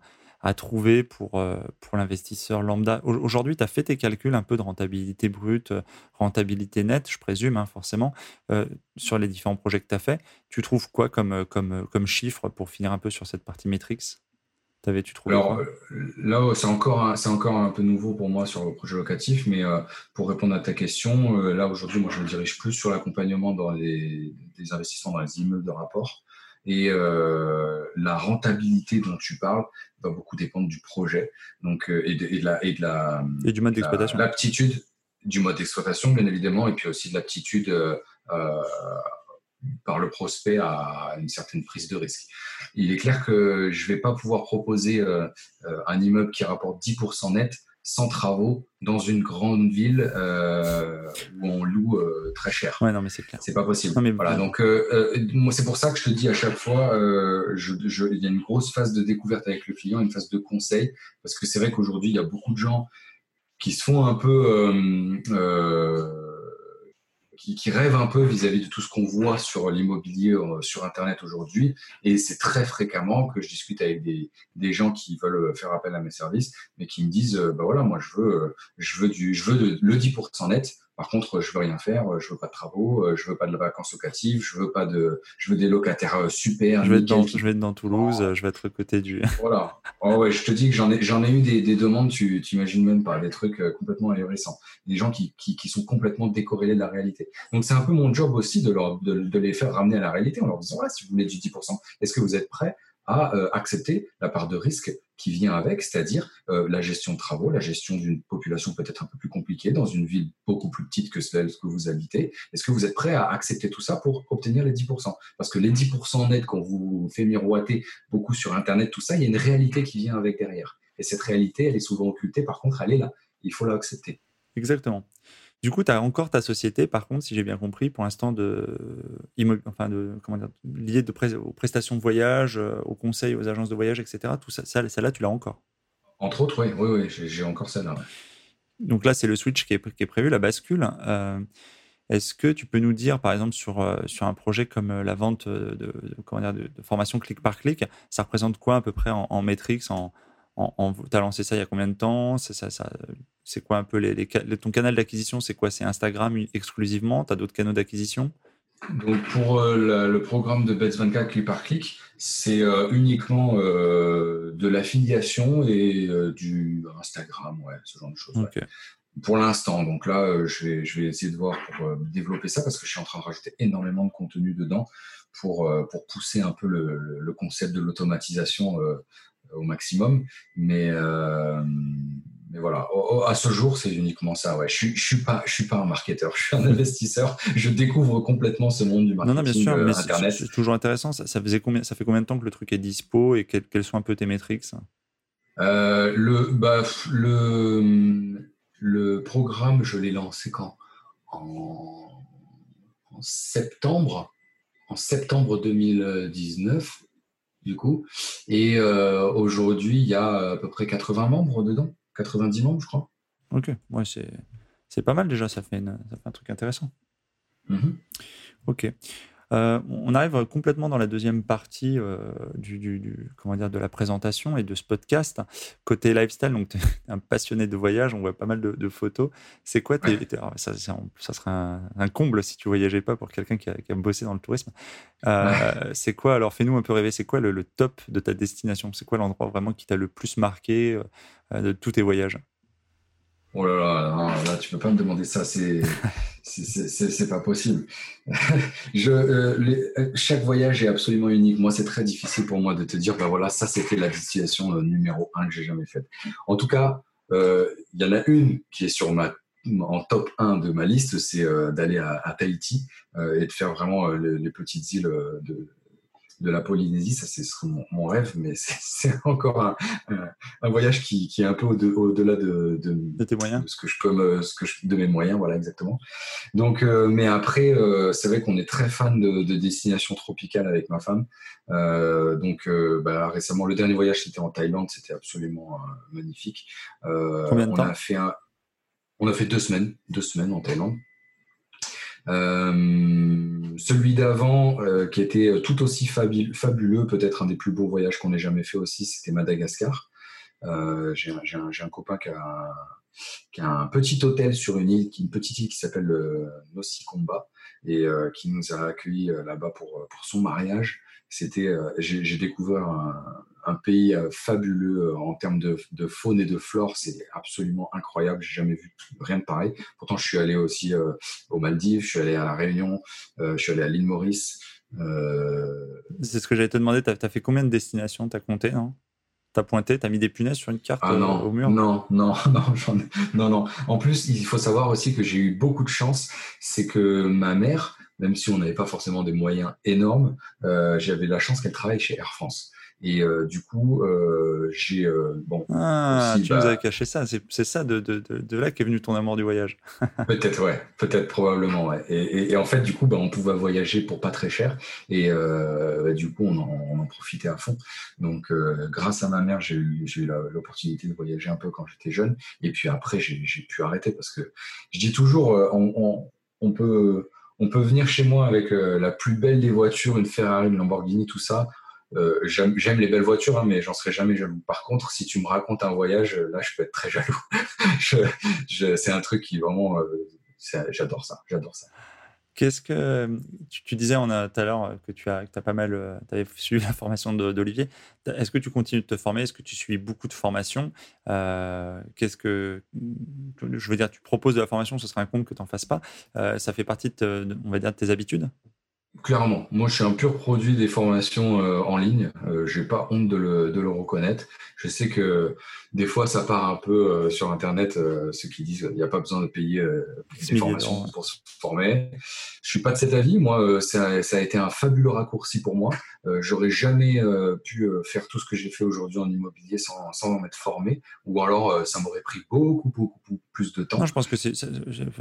[SPEAKER 2] trouver pour, euh, pour l'investisseur lambda? Aujourd'hui, tu as fait tes calculs un peu de rentabilité brute, euh, rentabilité nette, je présume, hein, forcément, euh, sur les différents projets que tu as fait. Tu trouves quoi comme, comme, comme chiffre pour finir un peu sur cette partie Matrix? Tu trouvé
[SPEAKER 3] Alors, là, c'est encore, c'est encore un peu nouveau pour moi sur le projet locatif, mais pour répondre à ta question, là aujourd'hui, moi je me dirige plus sur l'accompagnement dans les, des investissements dans les immeubles de rapport. Et euh, la rentabilité dont tu parles va beaucoup dépendre du projet donc, euh, et, de, la, et de la.
[SPEAKER 2] Et du mode d'exploitation.
[SPEAKER 3] L'aptitude du mode d'exploitation, bien évidemment, et puis aussi de l'aptitude euh, par le prospect à une certaine prise de risque. Il est clair que je ne vais pas pouvoir proposer un immeuble qui rapporte 10% net sans travaux dans une grande ville euh, où on loue euh, très cher.
[SPEAKER 2] Ouais, non, mais c'est clair.
[SPEAKER 3] C'est pas possible. voilà, donc euh, moi c'est pour ça que je te dis à chaque fois, je, il y a une grosse phase de découverte avec le client, une phase de conseil, parce que c'est vrai qu'aujourd'hui il y a beaucoup de gens qui se font un peu qui, rêvent un peu vis-à-vis de tout ce qu'on voit sur l'immobilier euh, sur Internet aujourd'hui. Et c'est très fréquemment que je discute avec des, des, gens qui veulent faire appel à mes services, mais qui me disent, euh, bah voilà, moi je veux, euh, je veux, du, je veux de, le 10% net par contre, je veux rien faire, je veux pas de travaux, euh, je veux pas de vacances locatives, je veux pas de, je veux des locataires euh, super.
[SPEAKER 2] Je vais être dans, je vais être dans Toulouse, je vais être côté du.
[SPEAKER 3] Voilà. Oh ouais, je te dis que j'en ai, j'en ai eu des, des demandes, tu t'imagines même pas, des trucs euh, complètement ahurissants, des gens qui, qui, qui, sont complètement décorrélés de la réalité. Donc c'est un peu mon job aussi de leur, de, de les faire ramener à la réalité en leur disant ouais, si vous voulez du 10%, est-ce que vous êtes prêts à accepter la part de risque qui vient avec, c'est-à-dire euh, la gestion de travaux, la gestion d'une population peut-être un peu plus compliquée dans une ville beaucoup plus petite que celle que vous habitez. Est-ce que vous êtes prêt à accepter tout ça pour obtenir les 10% Parce que les 10% nets qu'on vous fait miroiter beaucoup sur Internet, tout ça, il y a une réalité qui vient avec derrière. Et cette réalité, elle est souvent occultée. Par contre, elle est là. Il faut l'accepter.
[SPEAKER 2] Exactement. Du coup, tu as encore ta société, par contre, si j'ai bien compris, pour l'instant, de, enfin de, comment dire, liée de aux prestations de voyage, euh, aux conseils, aux agences de voyage, etc. Tout ça, celle-là, tu l'as encore
[SPEAKER 3] Entre autres, oui, oui, oui j'ai encore celle-là.
[SPEAKER 2] Donc là, c'est le switch qui est, qui est, prévu, la bascule. Euh, est-ce que tu peux nous dire, par exemple, sur, euh, sur un projet comme la vente de, comment dire, de, formation clic par clic, ça représente quoi à peu près en, en en, en, tu as lancé ça il y a combien de temps? Ça, ça, c'est quoi un peu les, ton canal d'acquisition C'est quoi? C'est Instagram exclusivement? Tu as d'autres canaux d'acquisition?
[SPEAKER 3] Donc pour euh, le programme de Bets24 clic par clic, c'est euh, uniquement euh, de l'affiliation et du Instagram, ouais, ce genre de choses. Pour l'instant, donc là, je, vais, je vais essayer de voir pour développer ça parce que je suis en train de rajouter énormément de contenu dedans pour, pour pousser un peu le, le concept de l'automatisation au maximum. Mais mais voilà, à ce jour, c'est uniquement ça. Ouais. Je ne je suis, pas, je suis pas un marketeur, je suis un investisseur. je découvre complètement ce monde du marketing. Non, non bien sûr, euh, mais
[SPEAKER 2] c'est toujours intéressant. Ça, ça, faisait combien, ça fait combien de temps que le truc est dispo et quels, sont un peu tes métriques
[SPEAKER 3] euh, le, bah, le, le programme, je l'ai lancé quand? En, en, septembre, en septembre 2019, du coup. Et euh, aujourd'hui, il y a à peu près 80 membres dedans. 90 membres, je crois.
[SPEAKER 2] Ok, ouais, c'est pas mal déjà, ça fait, ça fait un truc intéressant. Mm-hmm. Ok. Euh, on arrive complètement dans la deuxième partie euh, du, comment dire, de la présentation et de ce podcast. Côté lifestyle, donc tu es un passionné de voyage, on voit pas mal de, photos. C'est quoi ça, ça, serait un, comble si tu voyageais pas pour quelqu'un qui, a bossé dans le tourisme. Euh, c'est quoi, alors fais-nous un peu rêver, c'est quoi le, top de ta destination? C'est quoi l'endroit vraiment qui t'a le plus marqué de tous tes voyages?
[SPEAKER 3] Oh là là, là, tu peux pas me demander ça, c'est c'est pas possible. Je, euh, euh, chaque voyage est absolument unique. Moi, c'est très difficile pour moi de te dire, ben voilà, ça c'était la destination euh, numéro un que j'ai jamais faite. En tout cas, il y en a une qui est sur ma en top 1 de ma liste, c'est d'aller à, Tahiti et de faire vraiment les petites îles de, de la Polynésie, ça c'est mon, rêve, mais c'est encore un, voyage qui, est un peu au-delà de,
[SPEAKER 2] de, tes moyens,
[SPEAKER 3] ce que je peux, ce que je, de mes moyens, voilà exactement. Donc, euh, mais après, euh, c'est vrai qu'on est très fan de, destinations tropicales avec ma femme. Euh, donc, bah, récemment, le dernier voyage c'était en Thaïlande, c'était absolument magnifique.
[SPEAKER 2] Combien de on temps a fait un
[SPEAKER 3] On a fait deux semaines, deux semaines en Thaïlande. Celui d'avant, qui était tout aussi fabuleux, peut-être un des plus beaux voyages qu'on ait jamais fait aussi, c'était Madagascar. J'ai un, copain qui a, un petit hôtel sur une île, une petite île qui s'appelle le Nosikomba et qui nous a accueillis là-bas pour, pour son mariage c'était, euh, j'ai découvert un, pays euh, fabuleux euh, en termes de, faune et de flore. C'est absolument incroyable. J'ai jamais vu rien de pareil. Pourtant, je suis allé aussi aux Maldives, je suis allé à la Réunion, je suis allé à l'île Maurice.
[SPEAKER 2] C'est ce que j'allais te demander. Tu as, fait combien de destinations? Tu as compté, non T'as pointé, t'as mis des punaises sur une carte
[SPEAKER 3] ah non,
[SPEAKER 2] au mur?
[SPEAKER 3] Non, non, non, non, non. En plus, il faut savoir aussi que j'ai eu beaucoup de chance. C'est que ma mère, même si on n'avait pas forcément des moyens énormes, euh, j'avais la chance qu'elle travaille chez Air France. Et euh, du coup, euh, j'ai bon.
[SPEAKER 2] Ah, tu nous bah avais caché ça. C'est ça de, de, de, là qu'est venu ton amour du voyage.
[SPEAKER 3] peut-être, ouais, peut-être probablement, ouais. Et, et, en fait, du coup, bah, on pouvait voyager pour pas très cher, et bah, du coup, on en, on en, profitait à fond. Donc, grâce à ma mère, j'ai eu, eu l'opportunité de voyager un peu quand j'étais jeune, et puis après, j'ai pu arrêter parce que je dis toujours, on, on, on peut on peut venir chez moi avec euh, la plus belle des voitures, une Ferrari, une Lamborghini, tout ça. Euh, j'aime les belles voitures, hein, mais j'en serai jamais jaloux. Par contre, si tu me racontes un voyage, euh, là, je peux être très jaloux. c'est un truc qui vraiment, j'adore ça, j'adore ça.
[SPEAKER 2] Qu'est-ce que tu, disais tout à l'heure que tu as, as pas mal, tu avais suivi la formation d'Olivier. Est-ce que tu continues de te former? Est-ce que tu suis beaucoup de formations? Qu'est-ce que je veux dire Tu proposes de la formation, ce serait un compte que tu n'en fasses pas. ça fait partie on va dire, de tes habitudes?
[SPEAKER 3] Clairement, moi je suis un pur produit des formations euh, en ligne. Euh, j'ai pas honte de le, de le, reconnaître. Je sais que des fois ça part un peu euh, sur internet, euh, ceux qui disent qu'il n'y a pas besoin de payer des formations pour se former. Je suis pas de cet avis. Moi, ça, ça, a été un fabuleux raccourci pour moi. J'aurais jamais pu faire tout ce que j'ai fait aujourd'hui en immobilier sans, sans m'être formé, ou alors ça m'aurait pris beaucoup, beaucoup, plus de temps.
[SPEAKER 2] Non, je pense que c'est,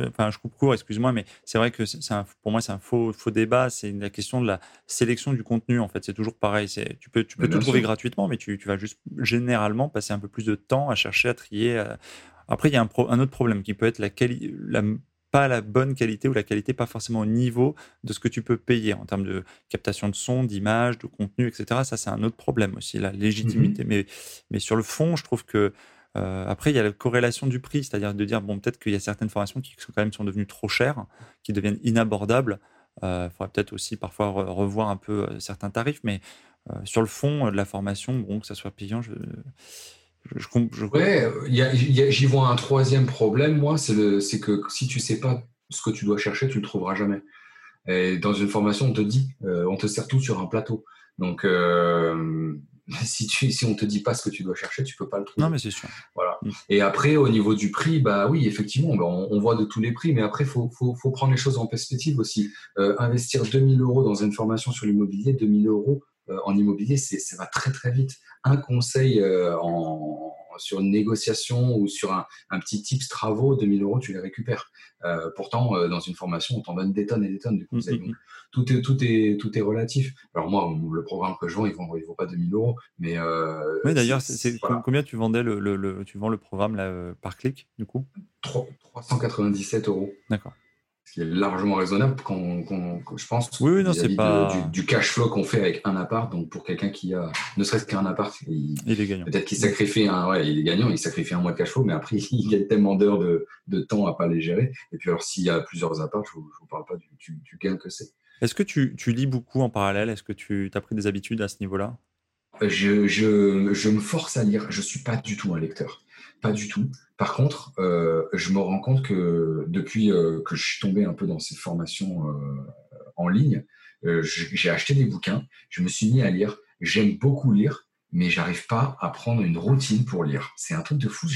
[SPEAKER 2] enfin, je coupe court, excuse-moi, mais c'est vrai que c'est pour moi c'est un faux, faux débat. C'est la question de la sélection du contenu. En fait, c'est toujours pareil. C'est, tu peux, tu peux tout trouver gratuitement, mais tu, tu, vas juste généralement passer un peu plus de temps à chercher, à trier. Après, il y a un, un, autre problème qui peut être la, la pas la bonne qualité ou la qualité pas forcément au niveau de ce que tu peux payer en termes de captation de son, d'image, de contenu, etc. Ça, c'est un autre problème aussi, la légitimité. Mmh mais, mais sur le fond, je trouve que euh, après, il y a la corrélation du prix, c'est-à-dire de dire, bon, peut-être qu'il y a certaines formations qui sont quand même sont devenues trop chères, qui deviennent inabordables. Il euh, faudrait peut-être aussi parfois revoir un peu euh, certains tarifs, mais sur le fond de la formation, bon, que ça soit payant, je,
[SPEAKER 3] je, je, j'y vois un troisième problème, moi, c'est que si tu sais pas ce que tu dois chercher, tu le trouveras jamais. Et dans une formation, on te dit, on te sert tout sur un plateau. Donc, si, tu, si on te dit pas ce que tu dois chercher, tu peux pas le trouver.
[SPEAKER 2] Non, mais c'est sûr.
[SPEAKER 3] Voilà. Mm. Et après, au niveau du prix, bah oui, effectivement, bah, on, voit de tous les prix, mais après, faut, faut, faut prendre les choses en perspective aussi. Euh, investir 2000 euros dans une formation sur l'immobilier, 2000 euros euh, en immobilier, ça va très très vite. Un conseil euh, en, sur une négociation ou sur un, un, petit tips travaux, 2000 euros, tu les récupères. Euh, pourtant, euh, dans une formation, on t'en donne des tonnes et des tonnes de conseils. Mm, mm, mm. tout, est, tout, est, tout est relatif. Alors moi, le programme que je vends, il ne vaut, il vaut pas 2000 euros. Mais
[SPEAKER 2] euh, oui, d'ailleurs, c'est, combien tu vendais le, le, tu vends le programme là, par clic, du coup?
[SPEAKER 3] 397 euros.
[SPEAKER 2] D'accord
[SPEAKER 3] ce qui est largement raisonnable quand, je pense
[SPEAKER 2] oui, non, c'est pas...
[SPEAKER 3] du, cash flow qu'on fait avec un appart. Donc pour quelqu'un qui a ne serait-ce qu'un appart
[SPEAKER 2] il, il est gagnant.
[SPEAKER 3] peut-être qu'il sacrifie un ouais, il est gagnant il sacrifie un mois de cash flow mais après il gagne tellement d'heures de, de, temps à pas les gérer. Et puis alors s'il y a plusieurs apparts je vous, vous parle pas du, du, gain que c'est.
[SPEAKER 2] Est-ce que tu, tu, lis beaucoup en parallèle? Est-ce que tu as pris des habitudes à ce niveau-là?
[SPEAKER 3] Je, je, je me force à lire. Je suis pas du tout un lecteur. Pas du tout. Par contre, euh, je me rends compte que depuis euh, que je suis tombé un peu dans ces formations euh, en ligne, j'ai acheté des bouquins, je me suis mis à lire. J'aime beaucoup lire mais j'arrive pas à prendre une routine pour lire. C'est un truc de fou,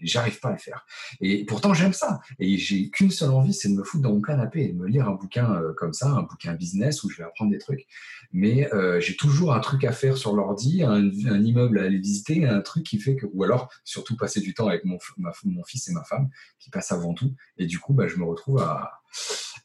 [SPEAKER 3] j'arrive pas à le faire. Et pourtant, j'aime ça. Et j'ai qu'une seule envie, c'est de me foutre dans mon canapé et de me lire un bouquin euh, comme ça, un bouquin business où je vais apprendre des trucs. Mais euh, j'ai toujours un truc à faire sur l'ordi, un, immeuble à aller visiter, un truc qui fait que, ou alors surtout passer du temps avec mon, mon fils et ma femme qui passent avant tout. Et du coup, bah, je me retrouve à,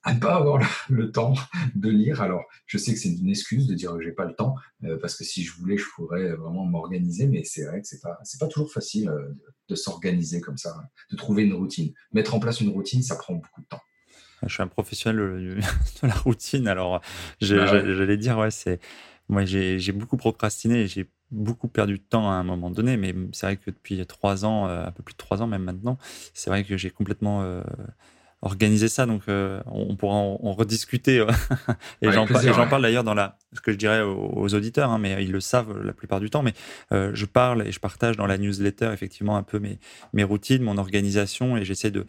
[SPEAKER 3] à ne pas avoir le, temps de lire. Alors, je sais que c'est une excuse de dire que j'ai pas le temps, euh, parce que si je voulais, je pourrais vraiment m'organiser, mais c'est vrai que c'est pas, c'est pas toujours facile euh, de, s'organiser comme ça, de trouver une routine. Mettre en place une routine, ça prend beaucoup de temps.
[SPEAKER 2] Je suis un professionnel de la routine, alors bah j'allais dire, ouais, c'est. Moi, j'ai beaucoup procrastiné, j'ai beaucoup perdu de temps à un moment donné, mais c'est vrai que depuis trois ans, euh, un peu plus de trois ans même maintenant, c'est vrai que j'ai complètement organiser ça. Donc, euh, on pourra en, rediscuter. Euh, et j'en parle d'ailleurs dans la, ce que je dirais aux, auditeurs, hein, mais ils le savent la plupart du temps. Mais euh, je parle et je partage dans la newsletter effectivement un peu mes, mes routines, mon organisation, et j'essaie de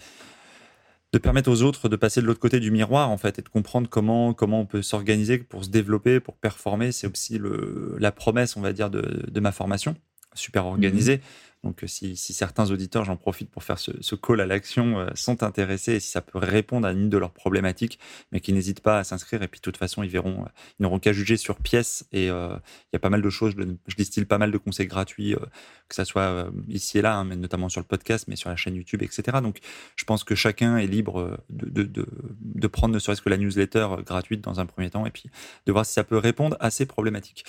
[SPEAKER 2] de permettre aux autres de passer de l'autre côté du miroir en fait et de comprendre comment comment on peut s'organiser pour se développer, pour performer. C'est aussi le, la promesse, on va dire, de, de ma formation super organisée. Mmh donc, euh, si, certains auditeurs, j'en profite pour faire ce, call à l'action, euh, sont intéressés et si ça peut répondre à une de leurs problématiques, mais qui n'hésitent pas à s'inscrire. Et puis, de toute façon, ils verront, euh, ils n'auront qu'à juger sur pièce. Et il y a pas mal de choses. Je, distille pas mal de conseils gratuits, que ça soit ici et là, hein, mais notamment sur le podcast, mais sur la chaîne YouTube, etc. Donc, je pense que chacun est libre de, prendre ne serait-ce que la newsletter gratuite dans un premier temps et puis de voir si ça peut répondre à ces problématiques.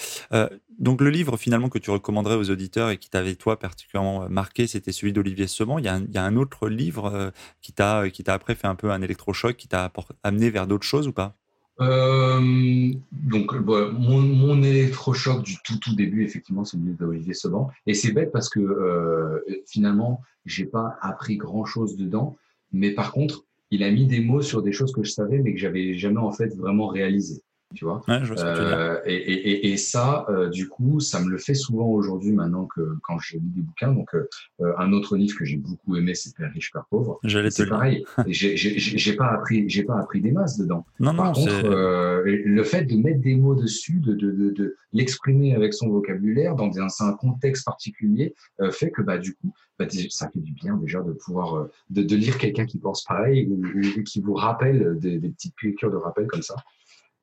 [SPEAKER 2] donc, le livre finalement que tu recommanderais aux auditeurs et qui t'avait toi particulièrement euh, marqué, c'était celui d'Olivier Semant. Il y, a un, autre livre euh, qui t'a qui t'a après fait un peu un électrochoc, qui t'a amené vers d'autres choses ou pas?
[SPEAKER 3] Euh, donc, mon, électrochoc du tout, tout début, effectivement, c'est le livre d'Olivier Seban. Et c'est bête parce que euh, finalement, j'ai pas appris grand chose dedans. Mais par contre, il a mis des mots sur des choses que je savais, mais que j'avais jamais en fait vraiment réalisées tu vois.
[SPEAKER 2] Euh,
[SPEAKER 3] et, et, et, ça, euh, du coup, ça me le fait souvent aujourd'hui, maintenant que quand j'ai lu des bouquins. Donc, euh, un autre livre que j'ai beaucoup aimé, c'est Père riche, Père pauvre.
[SPEAKER 2] J'allais
[SPEAKER 3] C'est pareil. j'ai pas appris, j'ai pas appris des masses dedans.
[SPEAKER 2] Non,
[SPEAKER 3] Par contre, le fait de mettre des mots dessus, de, de, de, de l'exprimer avec son vocabulaire dans un, un contexte particulier, fait que, bah, du coup, bah, ça fait du bien déjà de pouvoir de, de lire quelqu'un qui pense pareil ou, ou, qui vous rappelle des, des petites piqûres de rappel comme ça.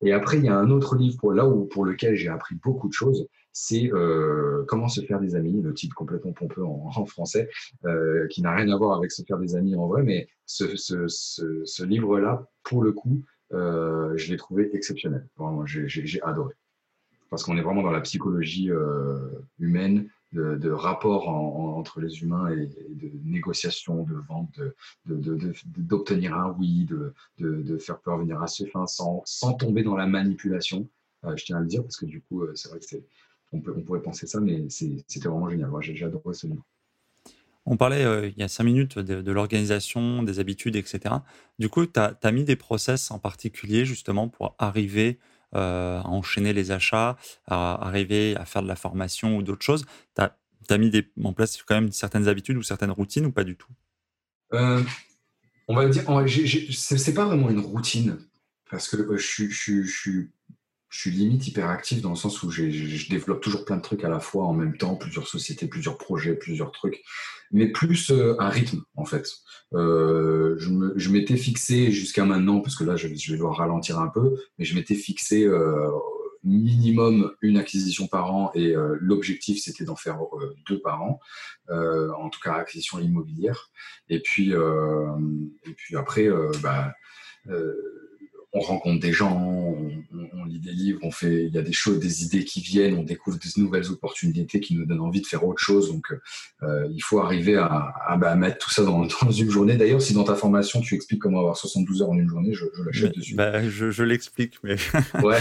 [SPEAKER 3] Et après, il y a un autre livre pour, là où, pour lequel j'ai appris beaucoup de choses, c'est euh, Comment se faire des amis, le titre complètement pompeux en, en français, euh, qui n'a rien à voir avec se faire des amis en vrai, mais ce, ce, ce, ce livre-là, pour le coup, euh, je l'ai trouvé exceptionnel. Vraiment, j'ai adoré. Parce qu'on est vraiment dans la psychologie euh, humaine, de, de rapport entre les humains et, de négociation, de vente, d'obtenir un oui, de, faire parvenir à ses fins sans, sans tomber dans la manipulation. Euh, je tiens à le dire parce que du coup, euh, c'est vrai que on, peut, on pourrait penser ça, mais c'était vraiment génial. Moi, j'ai, adoré ce livre.
[SPEAKER 2] On parlait euh, il y a cinq minutes de, l'organisation, des habitudes, etc. Du coup, tu as, mis des process en particulier justement pour arriver euh, à enchaîner les achats, à arriver à faire de la formation ou d'autres choses. Tu as, mis en place quand même certaines habitudes ou certaines routines ou pas du tout?
[SPEAKER 3] Euh, On va dire, c'est pas vraiment une routine parce que euh, je, je, je suis limite hyperactif dans le sens où je développe toujours plein de trucs à la fois en même temps, plusieurs sociétés, plusieurs projets, plusieurs trucs, mais plus un rythme en fait. Euh, je m'étais fixé jusqu'à maintenant, parce que là je, je, vais devoir ralentir un peu, mais je m'étais fixé euh, minimum une acquisition par an et euh, l'objectif c'était d'en faire euh, deux par an, euh, en tout cas acquisition immobilière. Et puis, et puis après, bah, on rencontre des gens, on, lit des livres, on fait, il y a des choses, des idées qui viennent, on découvre des nouvelles opportunités qui nous donnent envie de faire autre chose. Donc, euh, il faut arriver à, bah, mettre tout ça dans, une journée. D'ailleurs, si dans ta formation tu expliques comment avoir 72 heures en une journée, je, je l'achète dessus.
[SPEAKER 2] Bah, je, l'explique, mais
[SPEAKER 3] ouais.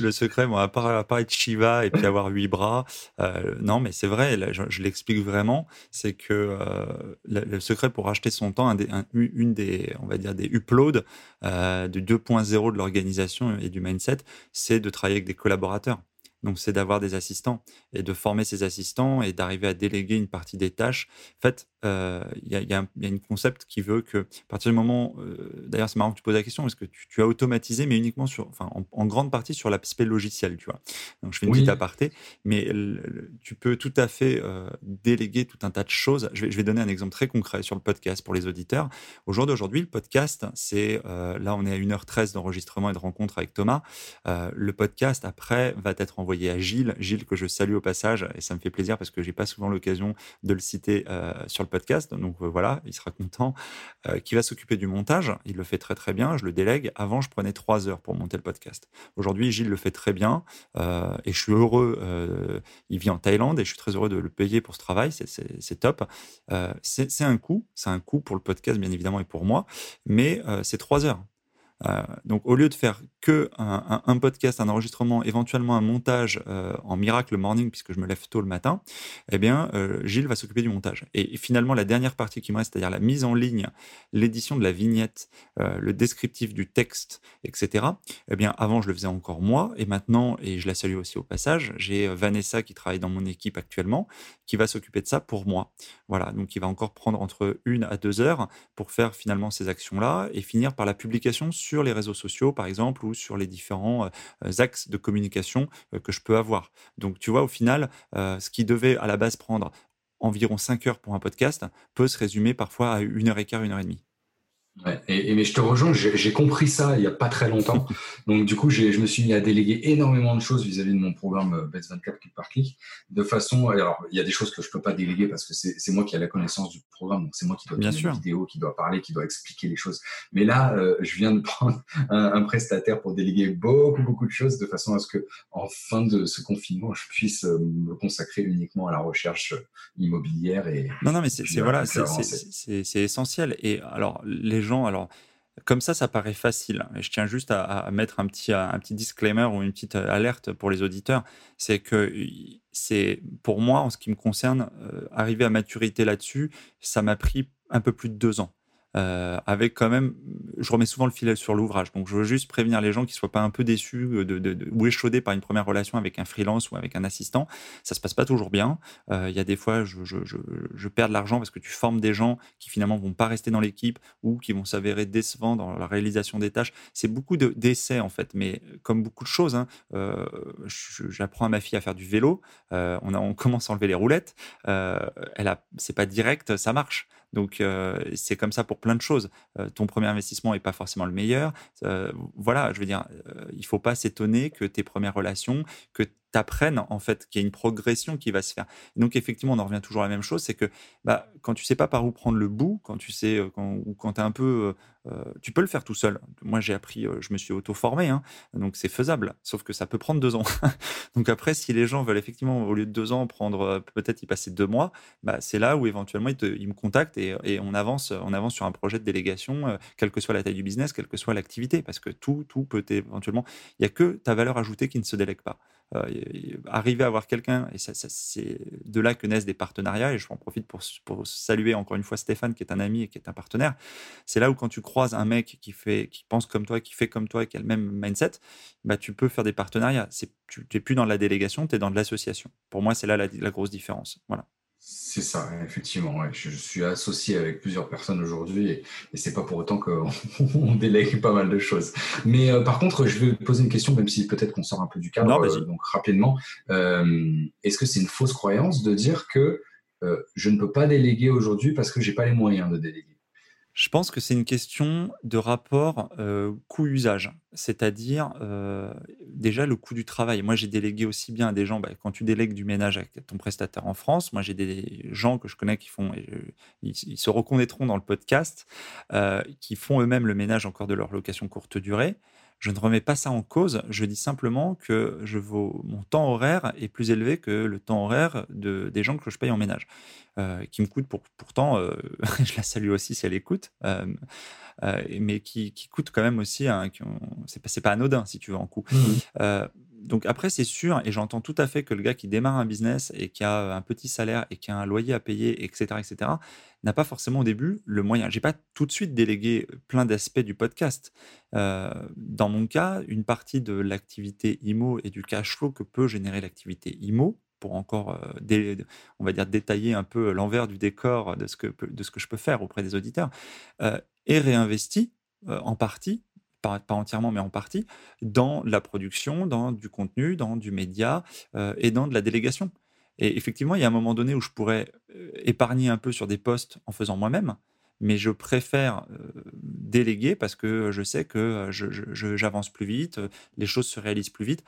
[SPEAKER 2] le, secret, moi, à part, être Shiva et puis avoir huit bras, euh, non, mais c'est vrai, je, l'explique vraiment, c'est que euh, le, secret pour acheter son temps, une des, on va dire, des uploads euh, du 2.0 de l'organisation et du mindset, c'est de travailler avec des collaborateurs. Donc, c'est d'avoir des assistants et de former ces assistants et d'arriver à déléguer une partie des tâches. En fait, euh, il y, a, y, a un concept qui veut que, à partir du moment, euh, d'ailleurs, c'est marrant que tu poses la question, parce que tu, as automatisé, mais uniquement sur, enfin, en, grande partie sur l'aspect logiciel, tu vois. Donc, je fais une petite aparté, mais tu peux tout à fait euh, déléguer tout un tas de choses. Je vais, je vais, donner un exemple très concret sur le podcast pour les auditeurs. Au jour d'aujourd'hui, le podcast, c'est, là, on est à 1h13 d'enregistrement et de rencontre avec Thomas. le podcast, après, va être envoyé à Gilles, Gilles que je salue au passage, et ça me fait plaisir parce que j'ai pas souvent l'occasion de le citer euh, sur le podcast, donc voilà, il sera content, qui va s'occuper du montage. Il le fait très très bien, je le délègue. Avant, je prenais trois heures pour monter le podcast. Aujourd'hui, Gilles le fait très bien et je suis heureux. il vit en Thaïlande et je suis très heureux de le payer pour ce travail, c'est top. c'est un coût, c'est un coût pour le podcast bien évidemment et pour moi, mais c'est trois heures. Donc, au lieu de faire que un, podcast, un enregistrement, éventuellement un montage euh, en miracle morning, puisque je me lève tôt le matin, eh bien, euh, Gilles va s'occuper du montage. Et, finalement, la dernière partie qui me reste, c'est-à-dire la mise en ligne, l'édition de la vignette, euh, le descriptif du texte, etc., eh bien, avant, je le faisais encore moi, et maintenant, et je la salue aussi au passage, j'ai Vanessa qui travaille dans mon équipe actuellement, qui va s'occuper de ça pour moi. Voilà, donc il va encore prendre entre une à deux heures pour faire finalement ces actions-là et finir par la publication sur les réseaux sociaux, par exemple, ou sur les différents euh, axes de communication euh, que je peux avoir. Donc, tu vois, au final, euh, ce qui devait à la base prendre environ 5 heures pour un podcast peut se résumer parfois à une heure et quart, une heure et demie.
[SPEAKER 3] Ouais, et, mais je te rejoins, j'ai compris ça il n'y a pas très longtemps. Donc, du coup, je me suis mis à déléguer énormément de choses vis-à-vis de mon programme euh, Best 24 clic par clic. De façon, alors, il y a des choses que je ne peux pas déléguer parce que c'est moi qui ai la connaissance du programme. Donc, c'est moi qui dois
[SPEAKER 2] sûr.
[SPEAKER 3] une vidéo, qui doit parler, qui doit expliquer les choses. Mais là, euh, je viens de prendre un, prestataire pour déléguer beaucoup, beaucoup de choses de façon à ce que, en fin de ce confinement, je puisse euh, me consacrer uniquement à la recherche immobilière et.
[SPEAKER 2] Non, non, mais c'est voilà, c'est essentiel. Et alors, les gens, alors, comme ça, ça paraît facile. Et je tiens juste à, mettre un petit, un petit disclaimer ou une petite alerte pour les auditeurs. C'est que c'est, pour moi, en ce qui me concerne, euh, arriver à maturité là-dessus, ça m'a pris un peu plus de deux ans. Euh, avec quand même, je remets souvent le filet sur l'ouvrage. Donc, je veux juste prévenir les gens qui soient pas un peu déçus de, de, ou échaudés par une première relation avec un freelance ou avec un assistant. Ça se passe pas toujours bien. Euh, il y a des fois, je, perds de l'argent parce que tu formes des gens qui finalement vont pas rester dans l'équipe ou qui vont s'avérer décevants dans la réalisation des tâches. C'est beaucoup d'essais en fait, mais comme beaucoup de choses, hein, euh, j'apprends à ma fille à faire du vélo. On, on commence à enlever les roulettes. Elle a, c'est pas direct, ça marche. Donc, euh, c'est comme ça pour plein de choses. Euh, ton premier investissement n'est pas forcément le meilleur. Euh, voilà, je veux dire, il faut pas s'étonner que tes premières relations, que t'apprennes en fait qu'il y a une progression qui va se faire. Donc effectivement, on en revient toujours à la même chose, c'est que bah, quand tu sais pas par où prendre le bout, quand tu sais, euh, quand, ou quand tu un peu, euh, euh, tu peux le faire tout seul. Moi, j'ai appris, je me suis auto-formé, hein, donc c'est faisable. Sauf que ça peut prendre deux ans. donc après, si les gens veulent effectivement, au lieu de deux ans, prendre peut-être y passer deux mois, bah, c'est là où éventuellement ils, me contactent et, et, on avance, on avance sur un projet de délégation, quelle que soit la taille du business, quelle que soit l'activité, parce que tout, tout peut éventuellement. Il y a que ta valeur ajoutée qui ne se délègue pas. Euh, arriver à avoir quelqu'un, et ça, c'est de là que naissent des partenariats, et je profite pour, saluer encore une fois Stéphane, qui est un ami et qui est un partenaire. C'est là où quand tu croises un mec qui, fait, qui pense comme toi, qui fait comme toi, qui a le même mindset, bah, tu peux faire des partenariats. Tu n'es plus dans la délégation, tu es dans de l'association. Pour moi, c'est là la, la grosse différence. Voilà.
[SPEAKER 3] C'est ça, effectivement. Je, suis associé avec plusieurs personnes aujourd'hui et, et c'est pas pour autant qu'on délègue pas mal de choses. Mais euh, par contre, je vais poser une question, même si peut-être qu'on sort un peu du cadre. Euh, donc rapidement, euh, est-ce que c'est une fausse croyance de dire que je ne peux pas déléguer aujourd'hui parce que j'ai pas les moyens de déléguer?
[SPEAKER 2] Je pense que c'est une question de rapport coût-usage, c'est-à-dire déjà le coût du travail. Moi, j'ai délégué aussi bien à des gens, bah, quand tu délègues du ménage à ton prestataire en France, moi j'ai des gens que je connais qui font, ils, se reconnaîtront dans le podcast, qui font eux-mêmes le ménage encore de leur location courte durée. Je ne remets pas ça en cause. Je dis simplement que je vaux, mon temps horaire est plus élevé que le temps horaire de, des gens que je paye en ménage, euh, qui me coûte pour, pourtant, euh, je la salue aussi si elle écoute, euh, mais qui, qui, coûte quand même aussi, hein, c'est pas, pas anodin si tu veux en coût. Mmh donc après, c'est sûr, et j'entends tout à fait que le gars qui démarre un business et qui a un petit salaire et qui a un loyer à payer, etc., etc., n'a pas forcément au début le moyen. J'ai pas tout de suite délégué plein d'aspects du podcast. Euh, dans mon cas, une partie de l'activité IMO et du cash flow que peut générer l'activité IMO, pour encore, euh, on va dire, détailler un peu l'envers du décor de ce, que, de ce que je peux faire auprès des auditeurs, euh, est réinvesti en partie pas, entièrement, mais en partie, dans la production, dans du contenu, dans du média euh, et dans de la délégation. Et effectivement, il y a un moment donné où je pourrais euh, épargner un peu sur des postes en faisant moi-même, mais je préfère euh, déléguer parce que je sais que j'avance plus vite, les choses se réalisent plus vite.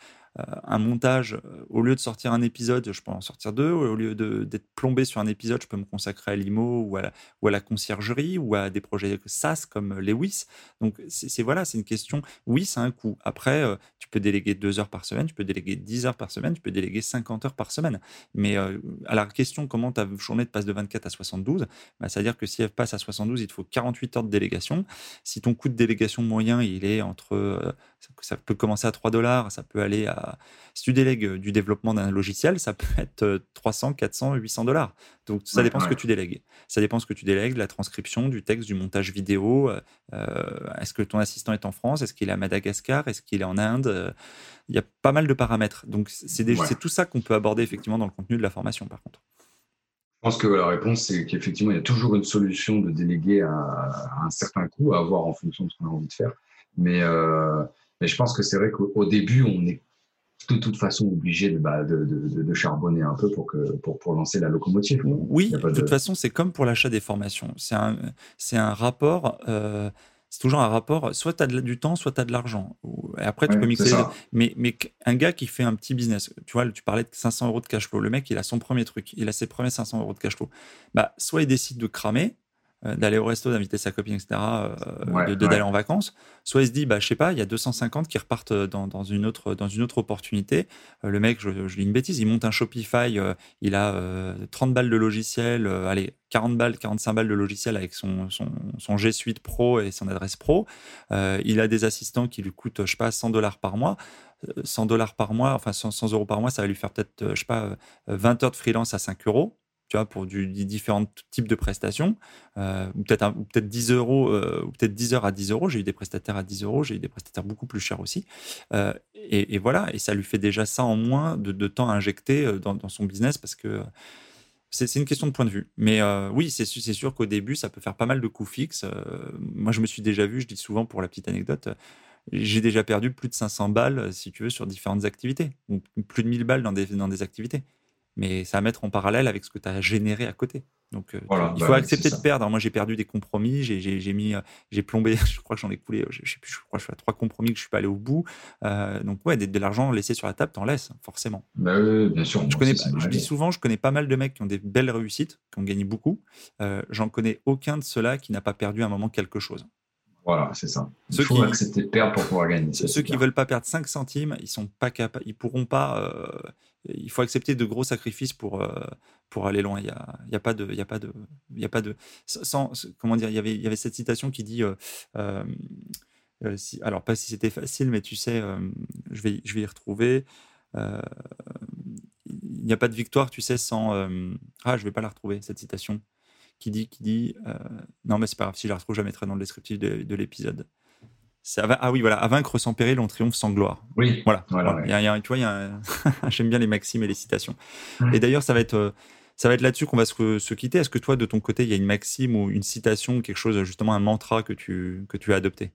[SPEAKER 2] Un montage, au lieu de sortir un épisode, je peux en sortir deux. Au lieu d'être plombé sur un épisode, je peux me consacrer à l'IMO ou à, la, conciergerie ou à des projets SaaS comme Lewis. Donc, c'est voilà, c'est une question. Oui, c'est un coût. Après, tu peux déléguer deux heures par semaine, tu peux déléguer 10 heures par semaine, tu peux déléguer 50 heures par semaine. Mais à la question comment ta journée passe de 24 à 72, bah, c'est-à-dire que si elle passe à 72, il te faut 48 heures de délégation. Si ton coût de délégation moyen, il est entre ça peut commencer à 3 dollars, ça peut aller à. Si tu délègues du développement d'un logiciel, ça peut être 300, 400, 800 dollars. Donc ça dépend ce que tu délègues. Ça dépend ce que tu délègues, la transcription, du texte, du montage vidéo. Euh, est-ce que ton assistant est en France Est-ce qu'il est à Madagascar Est-ce qu'il est en Inde Il y a pas mal de paramètres. Donc c'est tout ça qu'on peut aborder effectivement dans le contenu de la formation, par contre.
[SPEAKER 3] Je pense que la réponse, c'est qu'effectivement, il y a toujours une solution de déléguer à, un certain coût, à avoir en fonction de ce qu'on a envie de faire. Mais euh, mais je pense que c'est vrai qu'au début, on est de toute façon obligé de, bah, de, de, de, charbonner un peu pour, que, pour, pour lancer la locomotive.
[SPEAKER 2] Oui, de... toute façon, c'est comme pour l'achat des formations. C'est un, un rapport. Euh, c'est toujours un rapport, soit tu as du temps, soit tu as de l'argent. Et après, tu peux mixer. Mais, mais un gars qui fait un petit business, tu vois, tu parlais de 500 euros de cash flow. Le mec, il a son premier truc, il a ses premiers 500 euros de cash flow. Bah, soit il décide de cramer, d'aller au resto, d'inviter sa copine, etc., euh, de d'aller en vacances. Soit il se dit, bah, je sais pas, il y a 250 qui repartent dans, dans une, autre, dans une autre opportunité. Euh, le mec, je, je, dis une bêtise, il monte un Shopify, il a 30 balles de logiciel, allez, 40 balles, 45 balles de logiciel avec son, son, son G Suite Pro et son adresse pro. il a des assistants qui lui coûtent, je sais pas, 100 dollars par mois. 100 dollars par mois, enfin 100, 100 euros par mois, ça va lui faire peut-être, je sais pas, 20 heures de freelance à 5 euros tu vois, pour du, différents types de prestations, euh, ou peut-être peut 10 euros, euh, ou peut-être 10 heures à 10 euros. J'ai eu des prestataires à 10 euros, j'ai eu des prestataires beaucoup plus chers aussi. Euh, et, voilà, et ça lui fait déjà ça en moins de, temps injecté dans, dans, son business parce que c'est une question de point de vue. Mais oui, c'est sûr qu'au début, ça peut faire pas mal de coûts fixes. moi, je me suis déjà vu, je dis souvent pour la petite anecdote, j'ai déjà perdu plus de 500 balles, si tu veux, sur différentes activités, ou plus de 1000 balles dans des, dans des activités mais ça va mettre en parallèle avec ce que tu as généré à côté. Donc, euh, il faut bah, accepter de perdre. Moi, j'ai perdu des compromis, j'ai mis, euh, j'ai plombé, je crois que j'en ai coulé, je, sais plus, je crois que je suis à trois compromis que je suis pas allé au bout. Euh, donc, ouais, de, l'argent laissé sur la table, t'en laisses, forcément.
[SPEAKER 3] Bah oui, bien sûr.
[SPEAKER 2] Je, connais, je dis souvent, je connais pas mal de mecs qui ont des belles réussites, qui ont gagné beaucoup. J'en connais aucun de ceux-là qui n'a pas perdu à un moment quelque chose.
[SPEAKER 3] Voilà, c'est ça. Il faut accepter de perdre pour pouvoir gagner.
[SPEAKER 2] Ceux qui ne veulent pas perdre 5 centimes, ils sont pas capables, ils pourront pas. Euh, il faut accepter de gros sacrifices pour, euh, pour aller loin. Il n'y a, y a, pas de. Il y a pas de, il y a pas de sans, comment dire, il y, avait, y avait cette citation qui dit. Euh, si, alors, pas si c'était facile, mais tu sais, je, vais, je vais y retrouver. il n'y a pas de victoire, tu sais, sans. ah, je vais pas la retrouver, cette citation qui dit, qui dit euh, non, mais c'est pas grave, si je la retrouve, je la mettrai dans le descriptif de, l'épisode. Ah oui, voilà, à vaincre sans péril, on triomphe sans gloire.
[SPEAKER 3] Oui.
[SPEAKER 2] Voilà. voilà. tu vois, j'aime bien les maximes et les citations. Et d'ailleurs, ça va être, euh, ça va être là-dessus qu'on va se, se quitter. Est-ce que toi, de ton côté, il y a une maxime ou une citation, quelque chose, justement, un mantra que tu, que tu as adopté?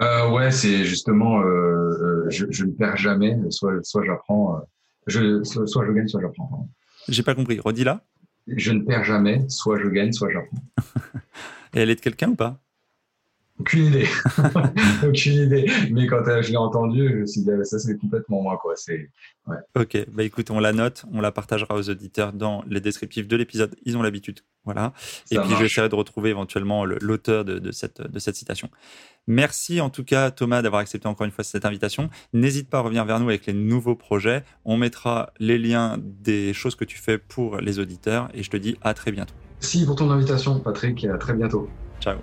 [SPEAKER 3] Euh, Ouais, c'est justement, euh, je, je, ne perds jamais, soit, soit j'apprends, je, soit, je gagne, soit j'apprends.
[SPEAKER 2] J'ai pas compris. Redis là
[SPEAKER 3] je ne perds jamais, soit je gagne, soit j'apprends.
[SPEAKER 2] Et elle est de quelqu'un ou pas?
[SPEAKER 3] Aucune idée. Aucune idée. Mais quand je l'ai entendu, je me suis dit, ah, ça c'est complètement moi. Quoi.
[SPEAKER 2] Ouais. Ok, bah écoute, on la note, on la partagera aux auditeurs dans les descriptifs de l'épisode. Ils ont l'habitude. Voilà. Et puis j'essaierai de retrouver éventuellement l'auteur de, de, cette, de cette citation. Merci en tout cas Thomas d'avoir accepté encore une fois cette invitation. N'hésite pas à revenir vers nous avec les nouveaux projets. On mettra les liens des choses que tu fais pour les auditeurs et je te dis à très bientôt.
[SPEAKER 3] Merci pour ton invitation Patrick et à très bientôt.
[SPEAKER 2] Ciao.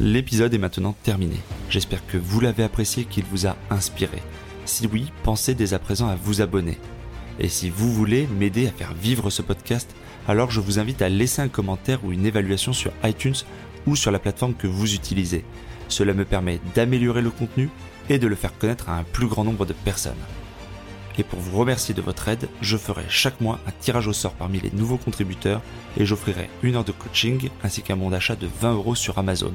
[SPEAKER 2] L'épisode est maintenant terminé. J'espère que vous l'avez apprécié, qu'il vous a inspiré. Si oui, pensez dès à présent à vous abonner. Et si vous voulez m'aider à faire vivre ce podcast, alors je vous invite à laisser un commentaire ou une évaluation sur iTunes ou sur la plateforme que vous utilisez. Cela me permet d'améliorer le contenu et de le faire connaître à un plus grand nombre de personnes. Et pour vous remercier de votre aide, je ferai chaque mois un tirage au sort parmi les nouveaux contributeurs et j'offrirai une heure de coaching ainsi qu'un bon d'achat de 20 euros sur Amazon.